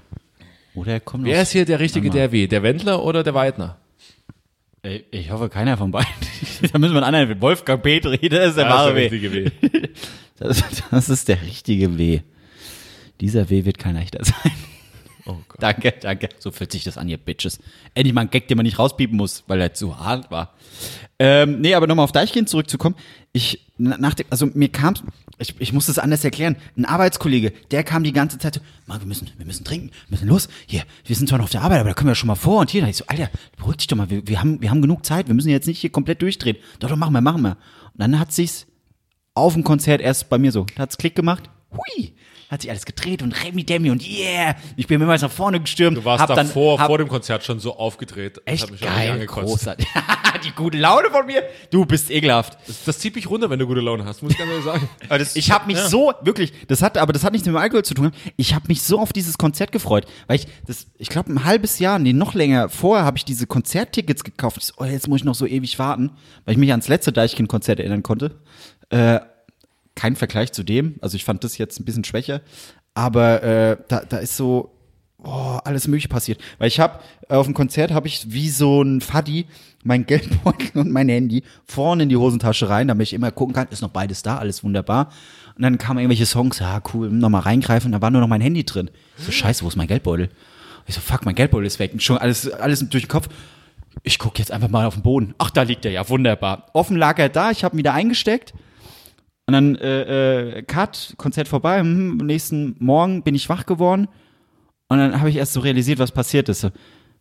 Oder er kommt Wer ist hier der richtige der W? Der Wendler oder der Weidner? Ey, Ich hoffe, keiner von beiden. da müssen wir einen anderen. Wolfgang Petri, das ist der wahre W. W. Das, das ist der richtige W. Dieser W wird kein leichter sein. Oh Gott. Danke, danke. So fühlt sich das an, ihr Bitches. Endlich mal ein Gag, den man nicht rauspiepen muss, weil er zu hart war. Ähm, nee, aber nochmal auf Deichkind zurückzukommen. Ich, na- nach dem, also mir kam ich, ich muss das anders erklären. Ein Arbeitskollege, der kam die ganze Zeit so, Mann, wir müssen, wir müssen trinken, wir müssen los. Hier, wir sind zwar noch auf der Arbeit, aber da können wir schon mal vor. Und hier, da ich so, Alter, beruhig dich doch mal, wir, wir, haben, wir haben genug Zeit, wir müssen jetzt nicht hier komplett durchdrehen. Doch, doch, machen wir, machen wir. Und dann hat sich's auf dem Konzert erst bei mir so, hat's Klick gemacht. Hui, hat sich alles gedreht und Remi Demi und yeah, ich bin mehrmals nach vorne gestürmt. Du warst hab dann- davor, hab- vor dem Konzert schon so aufgedreht. Das Echt hat mich auch nicht geil, großartig. Die gute Laune von mir. Du bist ekelhaft. Das, das zieht mich runter, wenn du gute Laune hast, muss ich ganz ehrlich sagen. Das, Ich habe mich so wirklich, das hat, aber das hat nichts mit dem Alkohol zu tun. Ich habe mich so auf dieses Konzert gefreut, weil ich das, ich glaube ein halbes Jahr, nee noch länger vorher habe ich diese Konzerttickets gekauft. Ich so, oh, jetzt muss ich noch so ewig warten, weil ich mich ans letzte Deichkind-Konzert erinnern konnte. Äh, kein Vergleich zu dem, also ich fand das jetzt ein bisschen schwächer, aber äh, da, da ist so oh, alles mögliche passiert. Weil ich habe auf dem Konzert habe ich wie so ein Faddy mein Geldbeutel und mein Handy vorne in die Hosentasche rein, damit ich immer gucken kann, ist noch beides da, alles wunderbar. Und dann kamen irgendwelche Songs, ja cool, nochmal reingreifen, da war nur noch mein Handy drin. So scheiße, wo ist mein Geldbeutel? Ich so fuck, mein Geldbeutel ist weg. Und schon alles alles durch den Kopf. Ich gucke jetzt einfach mal auf den Boden. Ach, da liegt er ja, wunderbar. Offen lag er da, ich habe ihn wieder eingesteckt. Und dann äh, äh, Cut, Konzert vorbei. Hm, am nächsten Morgen bin ich wach geworden. Und dann habe ich erst so realisiert, was passiert ist. So,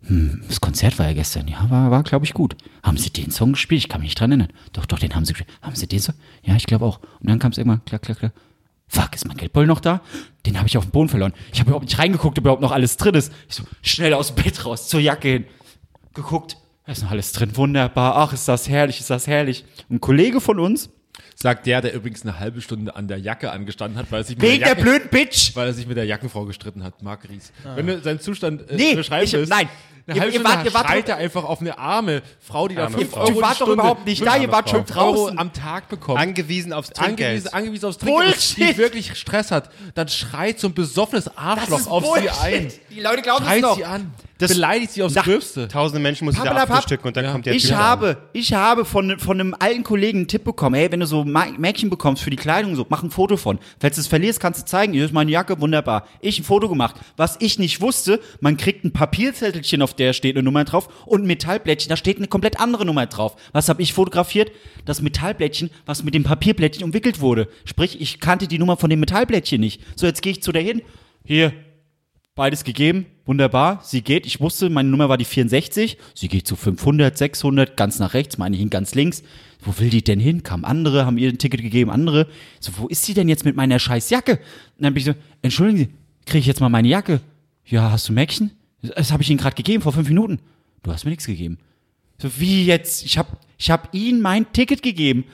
hm, das Konzert war ja gestern. Ja, war, war glaube ich, gut. Haben Sie den Song gespielt? Ich kann mich nicht dran erinnern. Doch, doch, den haben Sie gespielt. Haben Sie den Song? Ja, ich glaube auch. Und dann kam es irgendwann, klack, klack, klack. Fuck, ist mein Geldbeutel noch da? Den habe ich auf den Boden verloren. Ich habe überhaupt nicht reingeguckt, ob überhaupt noch alles drin ist. Ich so, schnell aus dem Bett raus, zur Jacke hin. Geguckt, da ist noch alles drin. Wunderbar. Ach, ist das herrlich, ist das herrlich. Ein Kollege von uns, Sagt der, der übrigens eine halbe Stunde an der Jacke angestanden hat, weil er sich mit, wegen der, der Jacken, blöden Bitch. weil er sich mit der Jackenfrau gestritten hat, Marc Ries. Wenn du seinen Zustand äh, Nee, beschreiben ich- willst, nein. eine Ihr- halbe ihr Stunde wart- ihr wart schreit doch- er einfach auf eine arme Frau, die da Arme 5 Frau. Euro Du wart die doch Stunde, überhaupt nicht da, ihr wart schon 5 Euro draußen. am Tag bekommt. angewiesen aufs Trinkgeld. Angewiesen, angewiesen aufs Trinkgeld, Bullshit. die wirklich Stress hat, dann schreit so ein besoffenes Arschloch auf sie ein. Die Leute glauben es Schreit noch. sie an. Das- beleidigt sie aufs Nach- Gröbste. Tausende Menschen muss ich da abfrühstücken und dann Ja. kommt der Ich Typ. habe, ich habe von, von einem alten Kollegen einen Tipp bekommen. Hey, wenn du so Mädchen bekommst für die Kleidung, so, mach ein Foto von. Falls du es verlierst, kannst du zeigen. Hier ist meine Jacke, wunderbar. Ich ein Foto gemacht. Was ich nicht wusste, man kriegt ein Papierzettelchen, auf der steht eine Nummer drauf und ein Metallblättchen, da steht eine komplett andere Nummer drauf. Was habe ich fotografiert? Das Metallblättchen, was mit dem Papierblättchen umwickelt wurde. Sprich, ich kannte die Nummer von dem Metallblättchen nicht. So, jetzt gehe ich zu der hin. Hier, Beides gegeben, wunderbar. Sie geht, ich wusste, meine Nummer war die 64. Sie geht zu 500, 600, ganz nach rechts, meine hin ganz links. Wo will die denn hin? Kamen andere, haben ihr ein Ticket gegeben, andere. So, wo ist sie denn jetzt mit meiner scheiß Jacke? Und dann bin ich so, entschuldigen Sie, kriege ich jetzt mal meine Jacke? Ja, hast du Mäckchen? Das habe ich Ihnen gerade gegeben, vor fünf Minuten. Du hast mir nichts gegeben. So, wie jetzt? Ich habe ich hab Ihnen mein Ticket gegeben.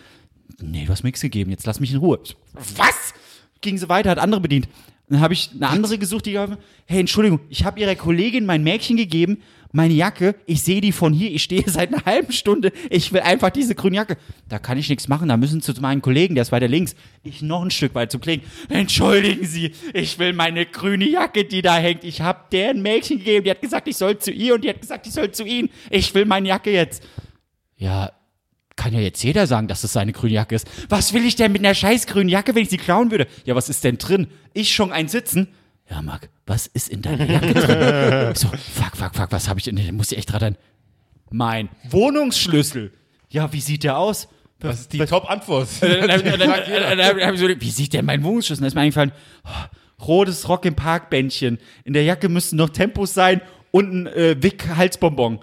Nee, du hast mir nichts gegeben, jetzt lass mich in Ruhe. So, Was? Ging sie weiter, hat andere bedient. Dann habe ich eine andere gesucht, die geholfen. Hey, Entschuldigung, ich habe ihrer Kollegin mein Mädchen gegeben, meine Jacke, ich sehe die von hier, ich stehe seit einer halben Stunde, ich will einfach diese grüne Jacke. Da kann ich nichts machen, da müssen Sie zu meinen Kollegen, der ist weiter links. Ich noch ein Stück weit zum Kollegen. Entschuldigen Sie, ich will meine grüne Jacke, die da hängt. Ich habe der ein Mädchen gegeben, die hat gesagt, ich soll zu ihr und die hat gesagt, ich soll zu Ihnen. Ich will meine Jacke jetzt. Ja, kann ja jetzt jeder sagen, dass es seine grüne Jacke ist. Was will ich denn mit einer scheiß grünen Jacke, wenn ich sie klauen würde? Ja, was ist denn drin? Ich schon ein Sitzen? Ja, Marc, was ist in deiner Jacke drin? So, fuck, fuck, fuck, was habe ich denn? Da muss ich echt dran. Mein Wohnungsschlüssel. Ja, wie sieht der aus? Das ist die Top-Antwort. Wie sieht denn mein Wohnungsschlüssel? Da ist mir eingefallen, oh, rotes Rock im Parkbändchen. In der Jacke müssten noch Tempos sein und ein äh, Wick-Halsbonbon.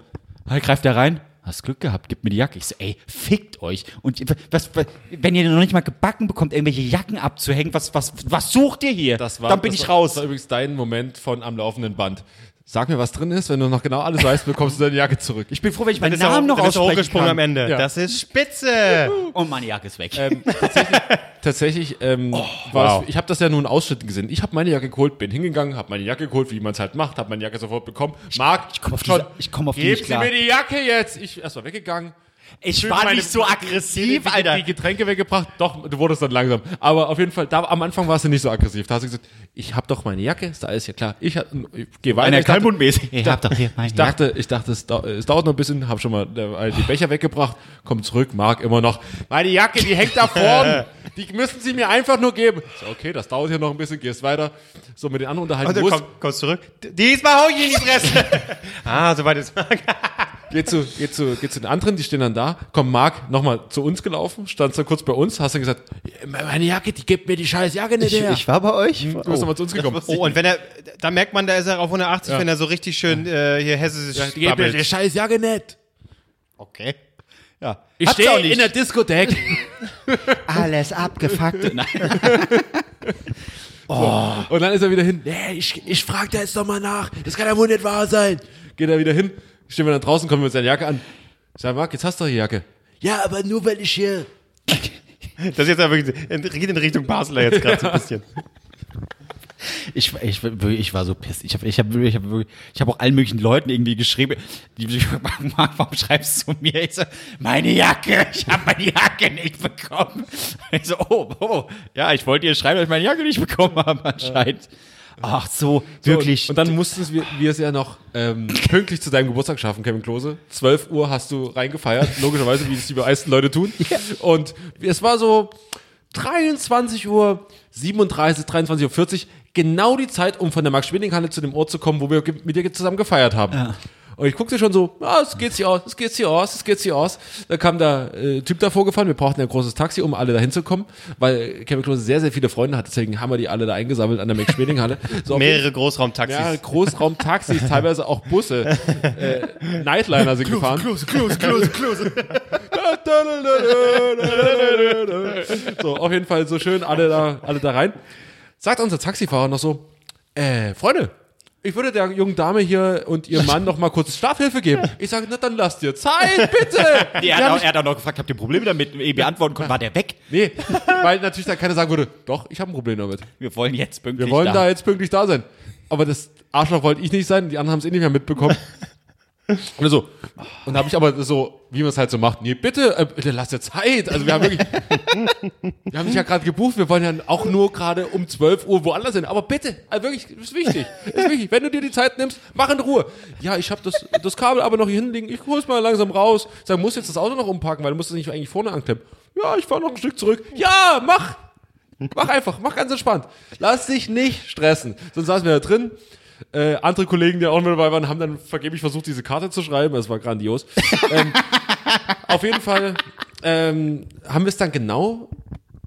Halt, greift da rein. Hast Glück gehabt, gib mir die Jacke. Ich so, ey, fickt euch. Und was, was, wenn ihr noch nicht mal gebacken bekommt, irgendwelche Jacken abzuhängen, was, was, was sucht ihr hier? Das war, Dann bin ich war, raus. Das war übrigens dein Moment von am laufenden Band. Sag mir, was drin ist. Wenn du noch genau alles weißt, bekommst du deine Jacke zurück. Ich bin froh, wenn ich meinen Namen noch aussprechen hochgesprungen kann. am Ende. Ja. Das ist spitze. Und meine Jacke ist weg. Ähm, tatsächlich, tatsächlich ähm, war wow. es, ich habe das ja nur in Ausschnitten gesehen. Ich habe meine Jacke geholt, bin hingegangen, habe meine Jacke geholt, wie man es halt macht, habe meine Jacke sofort bekommen. Marc, ich komm auf schon, diese- ich komm auf die gib nicht sie klar. mir die Jacke jetzt. Ich erst mal weggegangen. Ich war meine- nicht so aggressiv, die, Alter. Die Getränke weggebracht. Doch, du wurdest dann langsam. Aber auf jeden Fall, da am Anfang warst du nicht so aggressiv. Da hast du gesagt, ich habe doch meine Jacke, ist da alles ja klar. Ich, hab- ich gehe weiter. Einer ich dachte, Kalmundmäßig. Ich hab doch hier meine ich dachte, ich dachte, es, dau es dauert noch ein bisschen, habe schon mal äh, die Becher weggebracht, komm zurück, Marc immer noch. Meine Jacke, die hängt da vorne. Die müssen sie mir einfach nur geben. So, okay, das dauert hier noch ein bisschen, gehst weiter. So mit den anderen unterhalten. Ist- komm, kommst zurück. Diesmal hau ich in die Fresse. ah, soweit ist Geh zu, geh zu, geh zu den anderen, die stehen dann da. Komm, Marc, nochmal zu uns gelaufen, stand dann kurz bei uns, hast dann gesagt, meine Jacke, die gibt mir die scheiß Jacke nicht Ich, her. ich war bei euch. du bist nochmal zu uns gekommen. Oh, und wenn er, da merkt man, da ist er auf 180, Ja. wenn er so richtig schön äh, hier hessisch die gibt mir die scheiß Jacke nicht. Okay. Ja. Ich stehe nicht. in der Diskothek. Alles abgefuckt. Nein. Und dann ist er wieder hin. Nee, ich, ich frag da jetzt doch mal nach. Das kann ja wohl nicht wahr sein. Geht er wieder hin. Stehen wir dann draußen, kommen wir mit seiner Jacke an. Ich sag, Marc, jetzt hast du doch die Jacke. Ja, aber nur weil ich hier. Das ist jetzt aber wirklich, geht in Richtung Basler jetzt gerade so ein bisschen. Ich, ich, ich war so pisst. Ich habe ich hab, ich hab, ich hab auch allen möglichen Leuten irgendwie geschrieben. Die, Marc, warum schreibst du zu mir? Ich so, meine Jacke, ich habe meine Jacke nicht bekommen. Ich so, oh, oh, ja, ich wollte dir schreiben, dass ich meine Jacke nicht bekommen habe anscheinend. Ach so, wirklich. So, und, und dann mussten wir, wir es ja noch ähm, pünktlich zu deinem Geburtstag schaffen, Kevin Klose. 12 Uhr hast du reingefeiert, logischerweise, wie es die meisten Leute tun. Und es war so 23 Uhr 37, 23 Uhr 40, genau die Zeit, um von der Max-Schmeling-Halle zu dem Ort zu kommen, wo wir mit dir zusammen gefeiert haben. Und ich guckte schon so, ah, es geht hier aus, es geht hier aus, es geht hier aus. Da kam der äh, Typ davor gefahren, wir brauchten ein großes Taxi, um alle dahin zu kommen, weil Kevin Klose sehr, sehr viele Freunde hat, deswegen haben wir die alle da eingesammelt an der Max-Schmeling-Halle. So auf Mehrere Großraumtaxis. ja, Großraumtaxis, teilweise auch Busse. Äh, Nightliner sind gefahren. Klose, Klose, Klose, Klose. So, auf jeden Fall so schön alle da, alle da rein. Sagt unser Taxifahrer noch so, äh, Freunde, ich würde der jungen Dame hier und ihrem Mann noch mal kurz Schlafhilfe geben. Ich sage, na dann lasst ihr Zeit, bitte. er, Wir hat auch, er hat auch noch gefragt, habt ihr Probleme damit? Ehe wir antworten konnten, war der weg? Nee, weil natürlich dann keiner sagen würde, doch, ich habe ein Problem damit. Wir wollen jetzt pünktlich Wir wollen da da. jetzt pünktlich da sein. Aber das Arschloch wollte ich nicht sein, die anderen haben es eh nicht mehr mitbekommen. Und so, und habe ich aber so, wie man es halt so macht, nee, bitte, äh, bitte lass dir Zeit. Also wir haben wirklich, wir haben dich ja gerade gebucht, wir wollen ja auch nur gerade um 12 Uhr woanders hin. Aber bitte, also wirklich, ist wichtig, ist wichtig. Wenn du dir die Zeit nimmst, mach in Ruhe. Ja, ich habe das, das Kabel aber noch hier hinlegen, ich hol's mal langsam raus. Ich sag, musst jetzt das Auto noch umparken, weil du musst es nicht eigentlich vorne anklemmen. Ja, ich fahr noch ein Stück zurück. Ja, mach! Mach einfach, mach ganz entspannt. Lass dich nicht stressen. Sonst saßen wir da drin. Äh, andere Kollegen, die auch mit dabei waren, haben dann vergeblich versucht, diese Karte zu schreiben. Das war grandios. ähm, auf jeden Fall ähm, haben wir es dann genau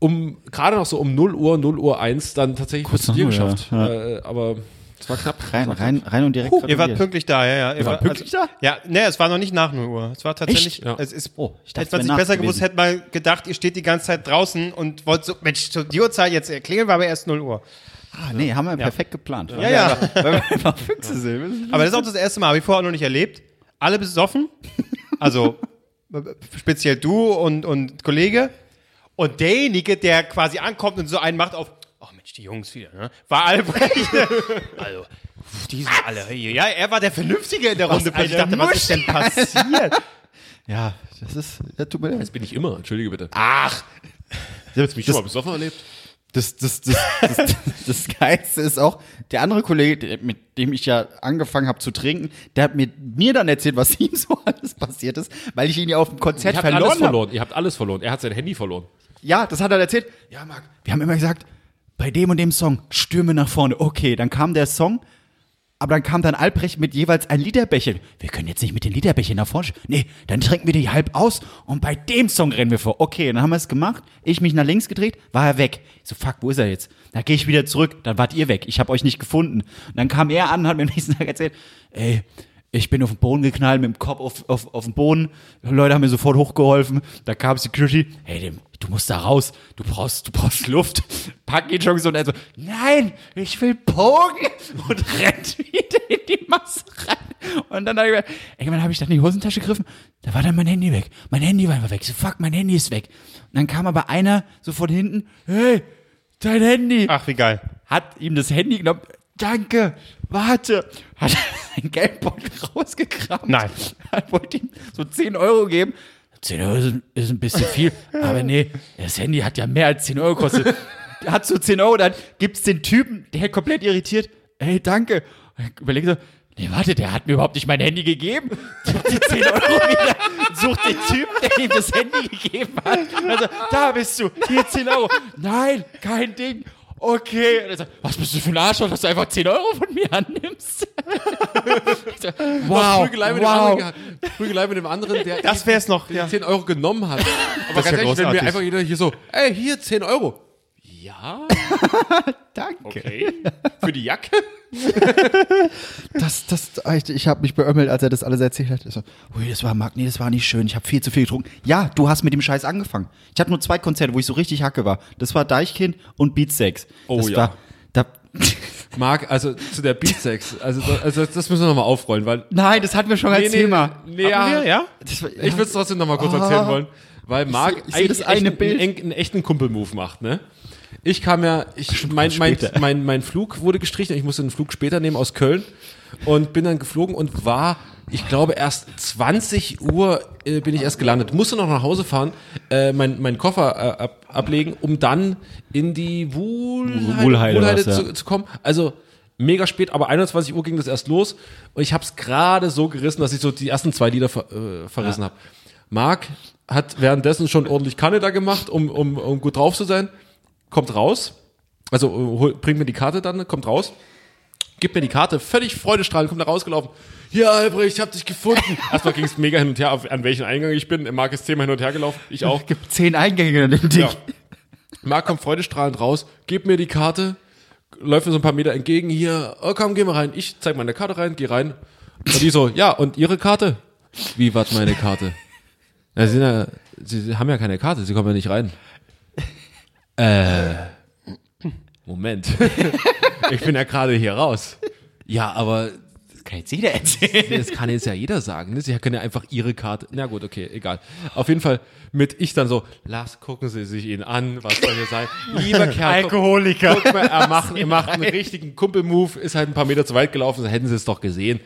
um, gerade noch so um 0 Uhr, 0 Uhr 1 dann tatsächlich Kurz zu dir geschafft. ja. Äh, aber es war knapp. Rein, rein, rein und direkt. Ihr wart pünktlich da, ja, ja. Ihr wart pünktlich da? Ja, ne, es war noch nicht nach 0 Uhr. Es war tatsächlich? Ja. es ist, Oh, ich dachte, hätte man es sich besser gewusst, hätte man gedacht, ihr steht die ganze Zeit draußen und wollt so, Mensch, zu die Uhrzeit jetzt erklären, war aber erst 0 Uhr. Ah, nee, haben wir perfekt geplant. Ja, ja. Weil wir einfach Füchse sind. Aber das ist auch das erste Mal, habe ich vorher noch nicht erlebt. Alle besoffen, also speziell du und, und Kollege. Und derjenige, der quasi ankommt und so einen macht auf, oh Mensch, Die Jungs wieder, ne? War Albrecht. also, die sind alle hier. Ja, er war der Vernünftige in der Runde. Ich dachte, was ist denn passiert? Ja, das ist, ja, tut mir leid. Das bin ich immer, entschuldige bitte. Ach, Hast mich schon mal besoffen erlebt? Das, das, das, das, das Geilste ist auch, der andere Kollege, mit dem ich ja angefangen habe zu trinken, der hat mir, mir dann erzählt, was ihm so alles passiert ist, weil ich ihn ja auf dem Konzert Ihr habt alles verloren habe. verloren. Ihr habt alles verloren. Er hat sein Handy verloren. Ja, das hat er erzählt. Ja, Marc, wir haben immer gesagt, bei dem und dem Song, Stürme nach vorne. Okay, dann kam der Song, aber dann kam dann Albrecht mit jeweils ein Literbecher. Wir können jetzt nicht mit den Literbechern nach vorne. Nee, dann trinken wir die halb aus und bei dem Song rennen wir vor. Okay, dann haben wir es gemacht. Ich mich nach links gedreht, war er weg. Ich so, fuck, wo ist er jetzt? Dann gehe ich wieder zurück, dann wart ihr weg. Ich habe euch nicht gefunden. Und dann kam er an und hat mir am nächsten Tag erzählt, ey, ich bin auf den Boden geknallt, mit dem Kopf auf, auf, auf den Boden. Leute haben mir sofort hochgeholfen. Da kam Security. Hey, dem, du musst da raus. Du brauchst, du brauchst Luft. Pack ihn schon so und er so, nein, ich will pogen. Und rennt wieder in die Masse rein. Und dann habe ich gedacht, irgendwann habe ich dann in die Hosentasche gegriffen. Da war dann mein Handy weg. Mein Handy war einfach weg. So, fuck, mein Handy ist weg. Und dann kam aber einer so von hinten. Hey, dein Handy ach, wie geil. hat ihm das Handy genommen. Danke, warte. Hat sein Geldbeutel rausgekramt. Nein. Hat wollte ihm so 10 Euro geben. 10 Euro ist, ist ein bisschen viel, aber nee, das Handy hat ja mehr als 10 Euro gekostet. Hat so 10 Euro, dann gibt's den Typen, der komplett irritiert. Hey, danke. Überlegt so, nee, warte, der hat mir überhaupt nicht mein Handy gegeben. Sucht die 10 Euro wieder, sucht den Typen, der ihm das Handy gegeben hat. Also, da bist du, hier 10 Euro. Nein, kein Ding. Okay. Und er sagt, was bist du für ein Arschloch, dass du einfach 10 Euro von mir annimmst? Ich so, wow, Prügelei mit dem wow. anderen. Prügelei mit dem anderen, der Das wär's noch, der ja. 10 Euro genommen hat. Aber Das ganz ehrlich, wenn mir großartig. einfach jeder hier so, ey, hier 10 Euro. Ja, Danke. okay. Für die Jacke? Das, das, ich, ich habe mich beömmelt, als er das alles erzählt hat. Ich So, ui, das war Marc, nee, das war nicht schön. Ich habe viel zu viel getrunken. Ja, du hast mit dem Scheiß angefangen. Ich hatte nur zwei Konzerte, wo ich so richtig Hacke war. Das war Deichkind und Beatsex. Oh das ja. War, da, Marc, also zu der Beatsex, also, also das müssen wir nochmal aufrollen, weil. nein, das hatten wir schon als Thema. nee, Haben wir, ja? Das Ich würde es trotzdem nochmal kurz erzählen wollen, weil Marc seh- ich seh das eine einen, Bild. Einen, einen echten Kumpel-Move macht, ne? Ich kam ja, ich, mein, mein, mein, mein Flug wurde gestrichen, ich musste einen Flug später nehmen aus Köln und bin dann geflogen und war, ich glaube, erst 20 Uhr äh, bin ich erst gelandet. Musste noch nach Hause fahren, äh, mein, meinen Koffer äh, ab, ablegen, um dann in die Wuhlheide, Wuhlheide was, ja. zu, zu kommen. Also mega spät, aber 21 Uhr ging das erst los und ich habe es gerade so gerissen, dass ich so die ersten zwei Lieder ver, äh, verrissen habe. Marc hat währenddessen schon ordentlich Kanne da gemacht, um, um, um gut drauf zu sein. Kommt raus, also äh, hol, bringt mir die Karte dann, kommt raus, gibt mir die Karte, völlig freudestrahlend, kommt da rausgelaufen. Ja, Albrecht, ich hab dich gefunden. Erstmal ging es mega hin und her, auf, an welchen Eingang ich bin. Marc ist zehnmal hin und her gelaufen, ich auch. gibt zehn Eingänge in dem Ding. Ja. Marc kommt freudestrahlend raus, gibt mir die Karte, läuft mir so ein paar Meter entgegen, hier, oh komm, geh mal rein. Ich zeig meine Karte rein, geh rein. Und die so, ja, und Ihre Karte? Wie, was meine Karte? Ja, sie, sind ja, sie haben ja keine Karte, sie kommen ja nicht rein. Äh, Moment. ich bin ja gerade hier raus. Ja, aber Das kann jetzt jeder erzählen. das kann jetzt ja jeder sagen. Ne? Sie können ja einfach ihre Karte. Na gut, okay, egal. Auf jeden Fall mit ich dann so, lass, gucken Sie sich ihn an, was soll hier sein? Lieber Kerl, Alkoholiker. guck mal, er macht, er macht einen richtigen Kumpelmove, ist halt ein paar Meter zu weit gelaufen, so hätten Sie es doch gesehen.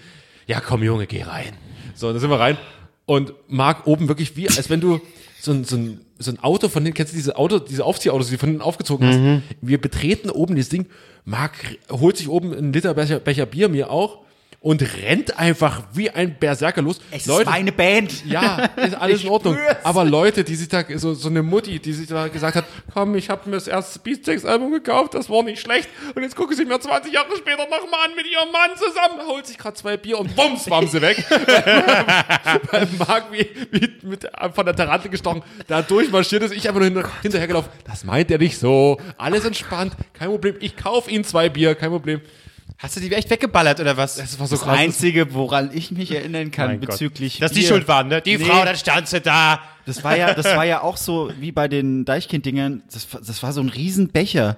Ja, komm Junge, geh rein. So, dann sind wir rein und Marc oben wirklich wie, als wenn du so ein, so ein, so ein Auto von hinten, kennst du diese Auto, diese Aufziehautos, die du von hinten aufgezogen hast? Wir betreten oben dieses Ding, Marc holt sich oben einen Liter Becher, Becher Bier, mir auch, und rennt einfach wie ein Berserker los. Es ist meine Band. Ja, ist alles in Ordnung. spür's. Aber Leute, die sich da, so, so eine Mutti, die sich da gesagt hat, komm, ich habe mir das erste Beatsteaks-Album gekauft, das war nicht schlecht. Und jetzt gucke sie mir 20 Jahre später nochmal an mit ihrem Mann zusammen, holt sich gerade zwei Bier und bums, waren sie weg. Weil Marc wie, wie mit, von der Tarante gestochen, da durchmarschiert ist, ich einfach nur hinter, hinterhergelaufen. Das meint er nicht so. Alles entspannt, kein Problem. Ich kauf ihnen zwei Bier, kein Problem. Hast du die echt weggeballert oder was? Das war so Das krass. Einzige, woran ich mich erinnern kann Mein Gott. bezüglich Dass die schuld waren, ne? Die Nee. Frau, dann stand sie da. Das war ja, das war ja auch so wie bei den Deichkind-Dingern. Das, war- das war so ein Riesenbecher.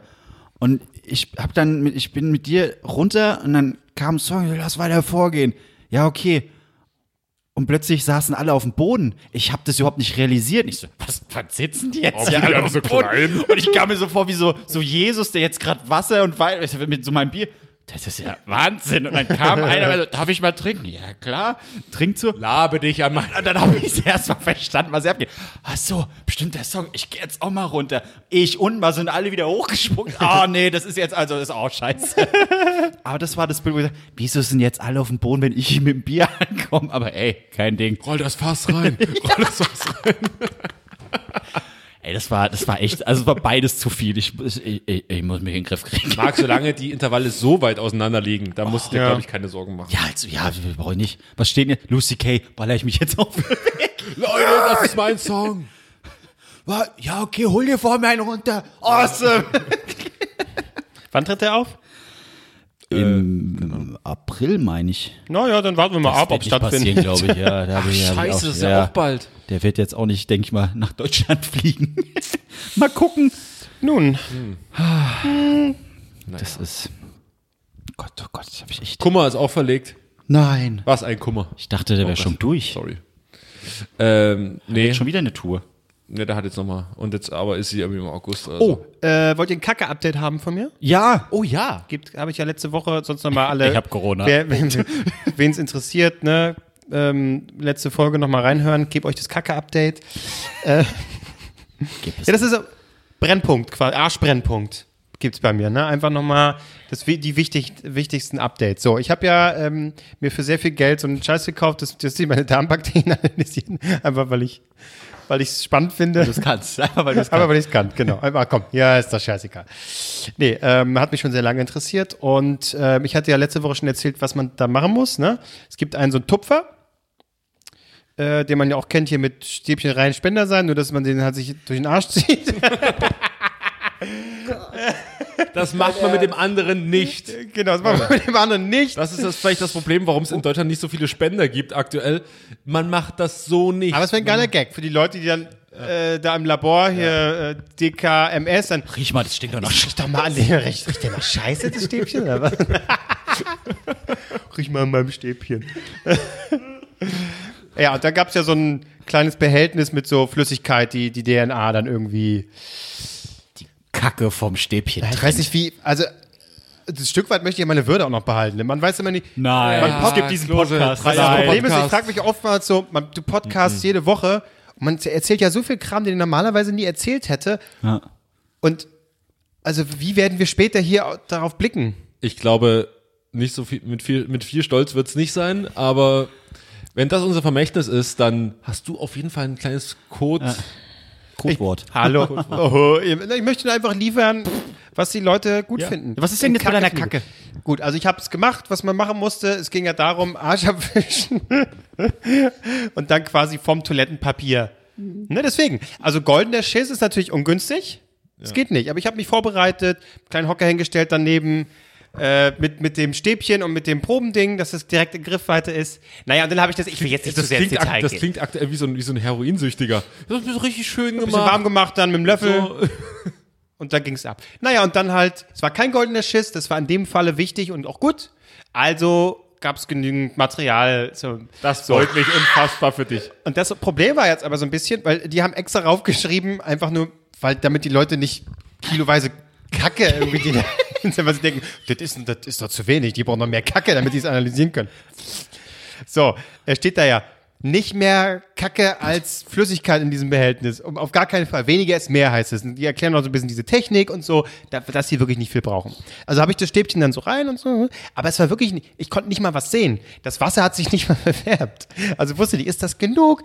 Und ich hab dann, mit, ich bin mit dir runter und dann kam ein Song, lass weiter vorgehen. Ja, okay. Und plötzlich saßen alle auf dem Boden. Ich habe das überhaupt nicht realisiert. Ich so, was, was sitzen die jetzt Warum hier alle auf so dem Boden? klein? Und ich kam mir so vor wie so, so Jesus, der jetzt gerade Wasser und Wein mit so meinem Bier. Das ist ja Wahnsinn. Und dann kam einer, so, darf ich mal trinken? Ja, klar. Trinkt so. Labe dich an mein. Und dann habe ich erst mal verstanden, was er abgeht. Ach so, bestimmt der Song. Ich gehe jetzt auch mal runter. Ich und mal sind alle wieder hochgesprungen. Ah, nee, das ist jetzt also, das ist auch scheiße. Aber das war das Bild, wo ich dachte, wieso sind jetzt alle auf dem Boden, wenn ich mit dem Bier ankomme? Aber ey, kein Ding. Roll das Fass rein. Roll das Fass rein. Ey, das war, das war echt, also es war beides zu viel. Ich, ich, ich, ich muss mich in den Griff kriegen. Marc, solange die Intervalle so weit auseinander liegen, da musst du dir, Ja. glaube ich, keine Sorgen machen. Ja, also, ja, brauche ich nicht. Was steht hier? Lucy Kay, baller ich mich jetzt auf. Leute, das ist mein Song. Ja, okay, hol dir vor mir einen runter. Awesome. Wann tritt der auf? Im April, meine ich. Naja, dann warten wir mal ab, ob passieren, stattfindet. glaube ich. Ja, da hab ich- hab ich Scheiße, auch- das ist ja auch bald. Der wird jetzt auch nicht, denke ich mal, nach Deutschland fliegen. mal gucken. Nun, Das ist. Gott, oh Gott, das habe ich echt. Kummer ist auch verlegt. Nein. Was ein Kummer. Ich dachte, der wäre Gott. schon durch. Sorry. Ähm, nee, Schon wieder eine Tour. Nee, der hat jetzt nochmal. Und jetzt aber ist sie irgendwie im August. oder so. oh, äh, wollt ihr ein Kacke-Update haben von mir? Ja. oh ja. Gibt, habe ich ja letzte Woche sonst nochmal alle. Ich hab Corona. Wer, wen es interessiert, ne? Ähm, letzte Folge nochmal reinhören. Gebe euch das Kacke-Update. Äh, Gib es. ja, das ist so Brennpunkt, quasi Arschbrennpunkt gibt's bei mir. Ne? Einfach nochmal das, die wichtig, wichtigsten Updates. So, ich habe ja ähm, mir für sehr viel Geld so einen Scheiß gekauft, dass, dass die meine Darmbakterien analysieren. Einfach weil ich weil ich es spannend finde. Das kannst. Einfach weil du es Aber kannst. weil ich es kann, genau. Einfach komm, ja, ist doch scheißegal. Nee, ähm, hat mich schon sehr lange interessiert und ähm, ich hatte ja letzte Woche schon erzählt, was man da machen muss. Ne? Es gibt einen so einen Tupfer, äh, den man ja auch kennt hier mit Stäbchen rein Spender sein, nur dass man den halt sich durch den Arsch zieht. Das macht man mit dem anderen nicht. genau, das macht man mit dem anderen nicht. Das ist das vielleicht das Problem, warum es in Deutschland nicht so viele Spender gibt aktuell. Man macht das so nicht. Aber es wäre ein geiler Gag für die Leute, die dann äh, da im Labor hier äh, DKMS dann Riech mal, das stinkt doch noch. Riech doch mal an dem recht. Riecht der nach Scheiße, das Stäbchen? Oder was? Riech mal an meinem Stäbchen. ja, und da gab es ja so ein kleines Behältnis mit so Flüssigkeit, die die DNA dann irgendwie. Kacke vom Stäbchen. Ich weiß nicht wie, also das Stück weit möchte ich ja meine Würde auch noch behalten. Man weiß immer nicht. Nein. Man Ja, es gibt diesen Podcast. drei Das Problem ist, ich frage mich oftmals so, man, du podcastst jede Woche und man erzählt ja so viel Kram, den ich normalerweise nie erzählt hätte. Ja. Und also wie werden wir später hier au- darauf blicken? Ich glaube, nicht so viel, mit viel, mit viel Stolz wird es nicht sein, aber wenn das unser Vermächtnis ist, dann hast du auf jeden Fall ein kleines Code. Codewort. Hallo. oh, ich möchte einfach liefern, was die Leute gut finden. Was ist denn jetzt bei deiner Kacke? Gut, also ich habe es gemacht, was man machen musste. Es ging ja darum, Arsch abwischen und dann quasi vom Toilettenpapier. Ne, deswegen. Also goldener Schiss ist natürlich ungünstig. Es geht nicht. Aber ich habe mich vorbereitet, kleinen Hocker hingestellt daneben. Äh, mit, mit dem Stäbchen und mit dem Probending, dass es direkt in Griffweite ist. Naja, und dann habe ich das, ich will jetzt nicht zu Das sehr ins Detail das gehen. klingt aktuell wie so ein, wie so ein Heroinsüchtiger. Das ist richtig schön bisschen warm gemacht. gemacht, dann mit dem Löffel. So. Und dann ging's ab. Naja, und dann halt, es war kein goldener Schiss, das war in dem Falle wichtig und auch gut. Also gab's genügend Material. So. Das freut mich unfassbar für dich. Und das Problem war jetzt aber so ein bisschen, weil die haben extra raufgeschrieben, einfach nur, weil damit die Leute nicht kiloweise Kacke irgendwie, die, weil sie denken, das ist, das ist doch zu wenig, die brauchen noch mehr Kacke, damit die es analysieren können. So, er steht da ja. Nicht mehr Kacke als Flüssigkeit in diesem Behältnis. Um, auf gar keinen Fall. Weniger ist mehr, heißt es. Und die erklären auch so ein bisschen diese Technik und so, da- dass sie wirklich nicht viel brauchen. Also habe ich das Stäbchen dann so rein und so. Aber es war wirklich, nicht, ich konnte nicht mal was sehen. Das Wasser hat sich nicht mal verfärbt. Also wusste nicht, ist das genug?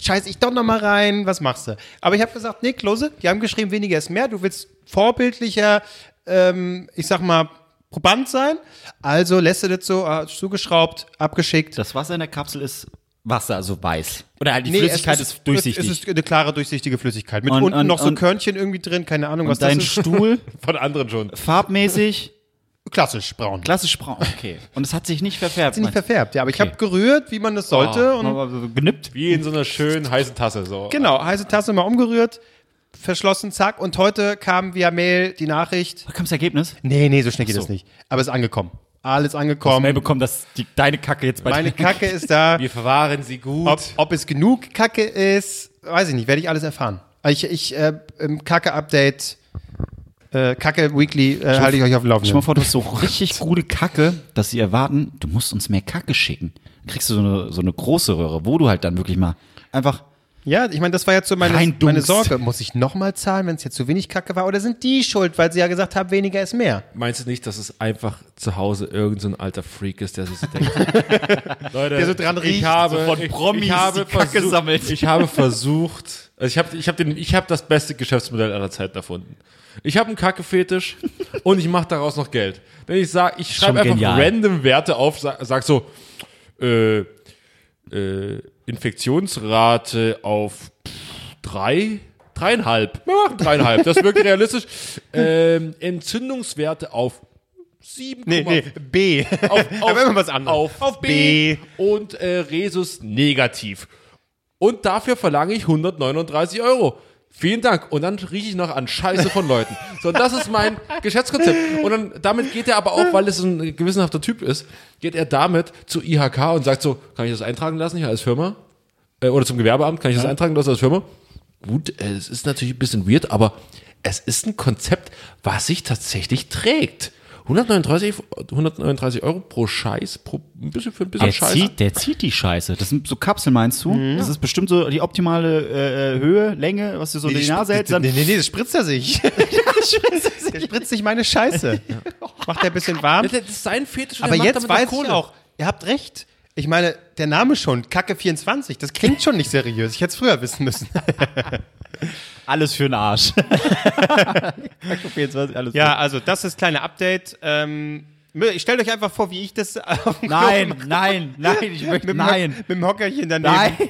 Scheiß ich doch noch mal rein, was machst du? Aber ich habe gesagt, nee, Klose, die haben geschrieben, weniger ist mehr. Du willst vorbildlicher, ähm, ich sag mal, Proband sein. Also lässt du das so äh, zugeschraubt, abgeschickt. Das Wasser in der Kapsel ist Wasser, also weiß. Oder halt die Nee, Flüssigkeit es ist, durchsichtig. Es ist eine klare, durchsichtige Flüssigkeit. Mit Und- unten und- noch so und- Körnchen irgendwie drin, keine Ahnung, was dein das ist. Stuhl Von anderen schon. farbmäßig Klassisch braun. klassisch braun. Okay. Und es hat sich nicht verfärbt. Ist nicht meinst verfärbt, ja, aber ich Okay. habe gerührt, wie man das sollte. du? und genippt. Wie in so einer schönen heißen Tasse. So. genau, heiße Tasse mal umgerührt, verschlossen, zack. Und heute kam via Mail die Nachricht, Da kam das Ergebnis. Nee, nee, so schnell geht so. das nicht. Aber es ist angekommen. Alles Mail angekommen. bekommen, dass die, deine Kacke jetzt bei Meine Kacke ist da. Wir verwahren sie gut. Ob, ob es genug Kacke ist, weiß ich nicht, werde ich alles erfahren. Ich, ich äh, im Kacke-Update, äh, Kacke-Weekly äh, halte ich euch auf dem Stell mal Laufenden. vor, du hast so richtig gute Kacke, dass sie erwarten, du musst uns mehr Kacke schicken. Dann kriegst du so eine, so eine große Röhre, wo du halt dann wirklich mal einfach Ja, ich meine, das war jetzt so meine, meine. Sorge. Muss ich nochmal zahlen, wenn es jetzt zu wenig Kacke war? Oder sind die schuld, weil sie ja gesagt haben, weniger ist mehr? Meinst du nicht, dass es einfach zu Hause irgendein so ein alter Freak ist, der sich so denkt, Leute, Der so dran ich riecht, habe, so von ich, Promis ich habe die Kacke versucht, sammelt. Ich habe versucht, also ich habe ich habe den ich habe das beste Geschäftsmodell aller Zeiten erfunden. Ich habe einen Kackefetisch und ich mache daraus noch Geld. Wenn ich sage, ich schreibe einfach genial. random Werte auf, sag, sag so äh, äh, Infektionsrate auf drei, dreieinhalb. Wir machen dreieinhalb. Das wirkt realistisch. Ähm, Entzündungswerte auf sieben. Nee, nee, B. Auf, immer was anderes. Auf, auf B. Und äh, Resus negativ. Und dafür verlange ich 139 Euro. Vielen Dank. Und dann rieche ich noch an Scheiße von Leuten. So, das ist mein Geschäftskonzept. Und dann, damit geht er aber auch, weil es ein gewissenhafter Typ ist, geht er damit zu IHK und sagt so, kann ich das eintragen lassen hier als Firma? Äh, oder zum Gewerbeamt, kann ich das eintragen lassen als Firma? Gut, äh, es ist natürlich ein bisschen weird, aber es ist ein Konzept, was sich tatsächlich trägt. 139, 139 Euro pro Scheiß, pro, ein bisschen für ein bisschen Der Scheiß. zieht, der zieht die Scheiße. Das sind so Kapseln, meinst du? Das ist bestimmt so die optimale äh, äh, Höhe, Länge, was du so in die Nase hältst. Nee, nee, nee, das spritzt er sich. Der spritzt sich meine Scheiße. Macht er ein bisschen warm. Das ist sein Fetisch. Aber er jetzt weiß ich auch, ihr habt recht. Ich meine, der Name schon, Kacke 24, das klingt schon nicht seriös. Ich hätte es früher wissen müssen. alles für den Arsch. Ja, also das ist kleine Update. Ähm, stellt euch einfach vor, wie ich das auf dem Nein, nein, nein, ich möchte, mit, dem nein. Hock- mit dem Hockerchen daneben. Nein.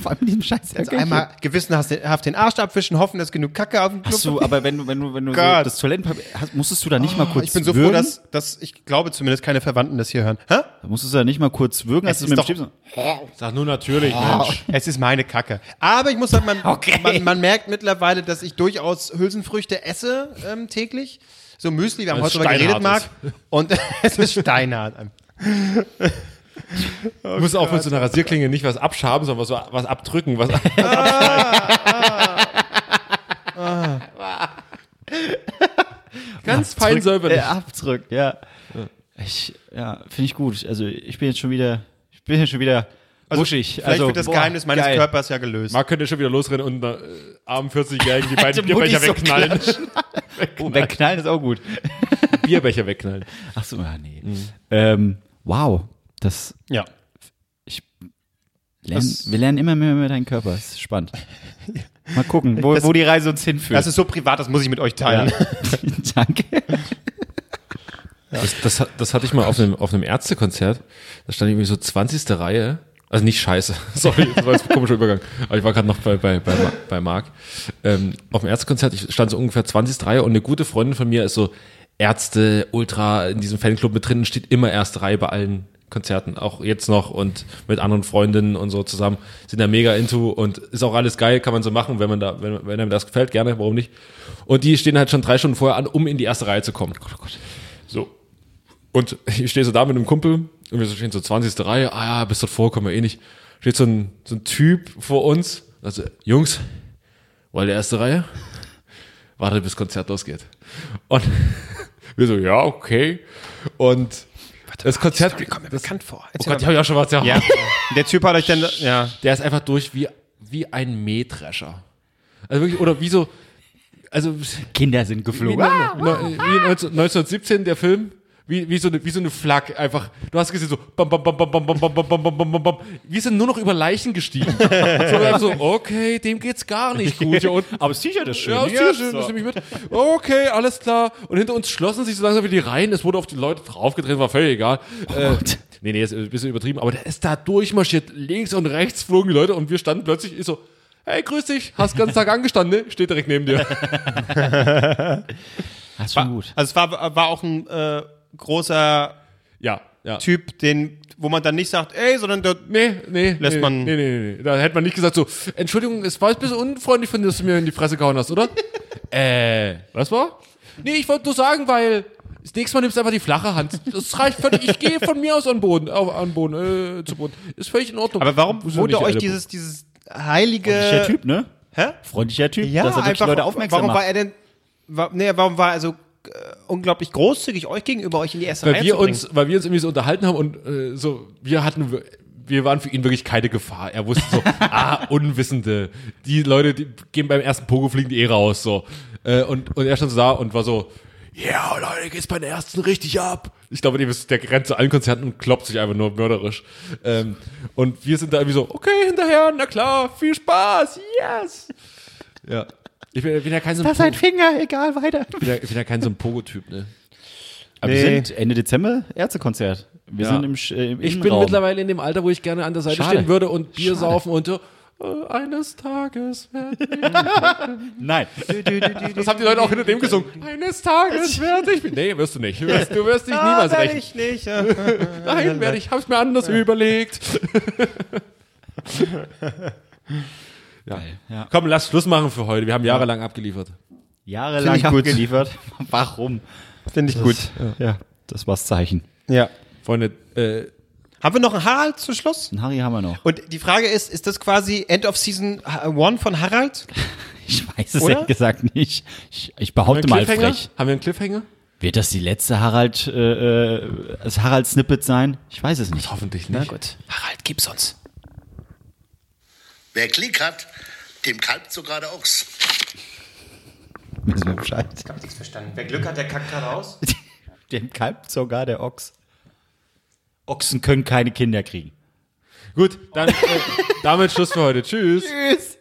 Vor allem mit diesem Scheiß. Also einmal gewissenhaft den Arsch abwischen, hoffen, dass genug Kacke auf dem Klo Hast du, aber wenn du, wenn du, wenn du so das Toilettenpapier hast, musstest du da nicht mal kurz Ich bin so würgen? froh, dass, dass ich glaube zumindest keine Verwandten das hier hören. Hä? Da musstest du da nicht mal kurz würgen, Es hast du ist mit dem doch- so- Sag nur natürlich, Mensch. Es ist meine Kacke. Aber ich muss sagen, man, Okay. man, man merkt mittlerweile, dass ich durchaus Hülsenfrüchte esse ähm, täglich. So Müsli, wir haben heute drüber geredet, Marc. Und es ist steinhart. Du musst auch mit so einer Rasierklinge nicht was abschaben, sondern was, was abdrücken. Was, Ganz fein säuberlich. Äh, abdrückt, ja. Ich, ja, finde ich gut. Also ich bin jetzt schon wieder, ich bin jetzt schon wieder wuschig. Vielleicht also, wird das boah, Geheimnis meines geil. Körpers ja gelöst. Marc könnte schon wieder losrennen und äh, armen 40-Jährigen die beiden Bierbecher so wegknallen. Oh, wegknallen ist auch gut. Bierbecher wegknallen. Ach so, ja, nee. Ähm, wow, das, ja. ich, lernen, Das- wir lernen immer mehr über deinen Körper. Das ist spannend. Mal gucken, wo, Das- wo die Reise uns hinführt. Das ist so privat, das muss ich mit euch teilen. Danke. Das, das, das hatte ich mal auf einem, auf einem Ärztekonzert. Da stand irgendwie so 20. Reihe. Also nicht scheiße. Sorry, das war jetzt ein komischer Übergang. Aber ich war gerade noch bei, bei, bei, bei Marc. Ähm, auf dem Ärztekonzert, ich stand so ungefähr 20. Reihe und eine gute Freundin von mir ist so Ärzte, Ultra in diesem Fanclub mit drin, steht immer erste Reihe bei allen Konzerten, auch jetzt noch und mit anderen Freundinnen und so zusammen, sind da mega into und ist auch alles geil, kann man so machen, wenn man da, wenn, wenn einem das gefällt, gerne, warum nicht. Und die stehen halt schon drei Stunden vorher an, um in die erste Reihe zu kommen. So. Und ich stehe so da mit einem Kumpel und wir stehen so 20. Reihe, ah ja, bis dort vor kommen wir eh nicht. Steht so ein, so ein Typ vor uns, also, Jungs, wollt ihr erste Reihe? Wartet, bis Konzert losgeht. Und wir so, ja, okay. Und das Konzert, Story kommt mir das, bekannt vor. oh Erzähl Gott, die mal. habe ich auch schon was, ja. Ja. Der Typ hat euch dann, ja. Der ist einfach durch wie, wie ein Mähdrescher. Also wirklich, oder wie so, also, Kinder sind wie, geflogen. ne- ne- wie 19, 1917, der Film. Wie, wie, so eine, wie so eine Flak, einfach. Du hast gesehen, so bam, bam, bam, bam, bam, bam, bam, bam, bam, bam, bam, bam. Wir sind nur noch über Leichen gestiegen. so, so, okay, dem geht's gar nicht gut hier unten. Aber das T-Shirt ist schön. Ja, das ist schön, das nehme ich mit. Okay, alles klar. Und hinter uns schlossen sich so langsam wieder die Reihen. Es wurde auf die Leute draufgetreten, war völlig egal. äh, nee, nee, ist ein bisschen übertrieben. Aber der ist da durchmarschiert. Links und rechts flogen die Leute und wir standen plötzlich, ist so, hey, grüß dich, hast den ganzen Tag angestanden, ne? Steht direkt neben dir. Das ist schon gut. Also es war, war auch ein äh, großer Ja, ja. Typ, den, wo man dann nicht sagt, ey, sondern der, Nee, nee. Lässt nee, man- Nee, nee, nee. Da hätte man nicht gesagt so, Entschuldigung, es war ein bisschen unfreundlich von dir, dass du mir in die Fresse gehauen hast, oder? äh, was war? Nee, ich wollte nur sagen, weil Das nächste Mal nimmst du einfach die flache Hand. Das reicht völlig. Ich gehe von mir aus an Boden, auf, an Boden, äh, zu Boden. Ist völlig in Ordnung. Aber warum wurde euch dieses, dieses heilige. Freundlicher Typ, ne? Hä? Freundlicher Typ, Ja, dass er einfach. Leute aufmerksam warum war macht. er denn. War, nee, warum war er so unglaublich großzügig euch gegenüber, euch in die erste weil Reihe wir uns, weil wir uns irgendwie so unterhalten haben und äh, so, wir hatten, wir- waren für ihn wirklich keine Gefahr. Er wusste so, ah, Unwissende. Die Leute, die gehen beim ersten Pogo fliegen die eh raus, so. Äh, und, und er stand so da und war so, ja, yeah, Leute, geht's bei den ersten richtig ab. Ich glaube, der rennt zu allen Konzerten und kloppt sich einfach nur mörderisch. Ähm, und wir sind da irgendwie so, okay, hinterher, na klar, viel Spaß, yes. Ja. Ich bin, bin ja kein so ein, Po- Finger, egal, weiter. ich bin ja, ich bin ja kein so ein Pogo-Typ, ne? Aber Nee. wir sind Ende Dezember Ärztekonzert. Wir Ja. sind im, Sch- äh, im Ich bin Innenraum. mittlerweile in dem Alter, wo ich gerne an der Seite Schade. stehen würde und Bier Schade. saufen und so, äh, eines Tages werde ich. Nein. Das haben die Leute auch hinter dem gesungen. Eines Tages werde ich. Nee, wirst du nicht. Du wirst, du wirst dich niemals Ah, rächen. ich nicht. Nein, werde ich. Hab's mir anders überlegt. Ja. Ja. Komm, lass Schluss machen für heute. Wir haben jahrelang abgeliefert. Jahrelang abgeliefert. Warum? Finde ich gut. Ja, das war's Zeichen. Ja. Freunde, äh, Haben wir noch einen Harald zum Schluss? Einen Harry haben wir noch. Und die Frage ist, ist das quasi End of Season 1 von Harald? Ich weiß es Oder? ehrlich gesagt nicht. Ich, ich behaupte mal frech. Haben wir einen Cliffhanger? Wird das die letzte Harald, äh, äh, das Harald-Snippet sein? Ich weiß es nicht. Hoffentlich nicht. gut. Harald, gib's uns. Wer Klick hat, dem kalbt sogar der Ochs. Wissen wir Bescheid. Ich hab nichts verstanden. Wer Glück hat, der kackt gerade aus. Dem kalbt sogar der Ochs. Ochsen können keine Kinder kriegen. Gut, dann äh, damit Schluss für heute. Tschüss. Tschüss.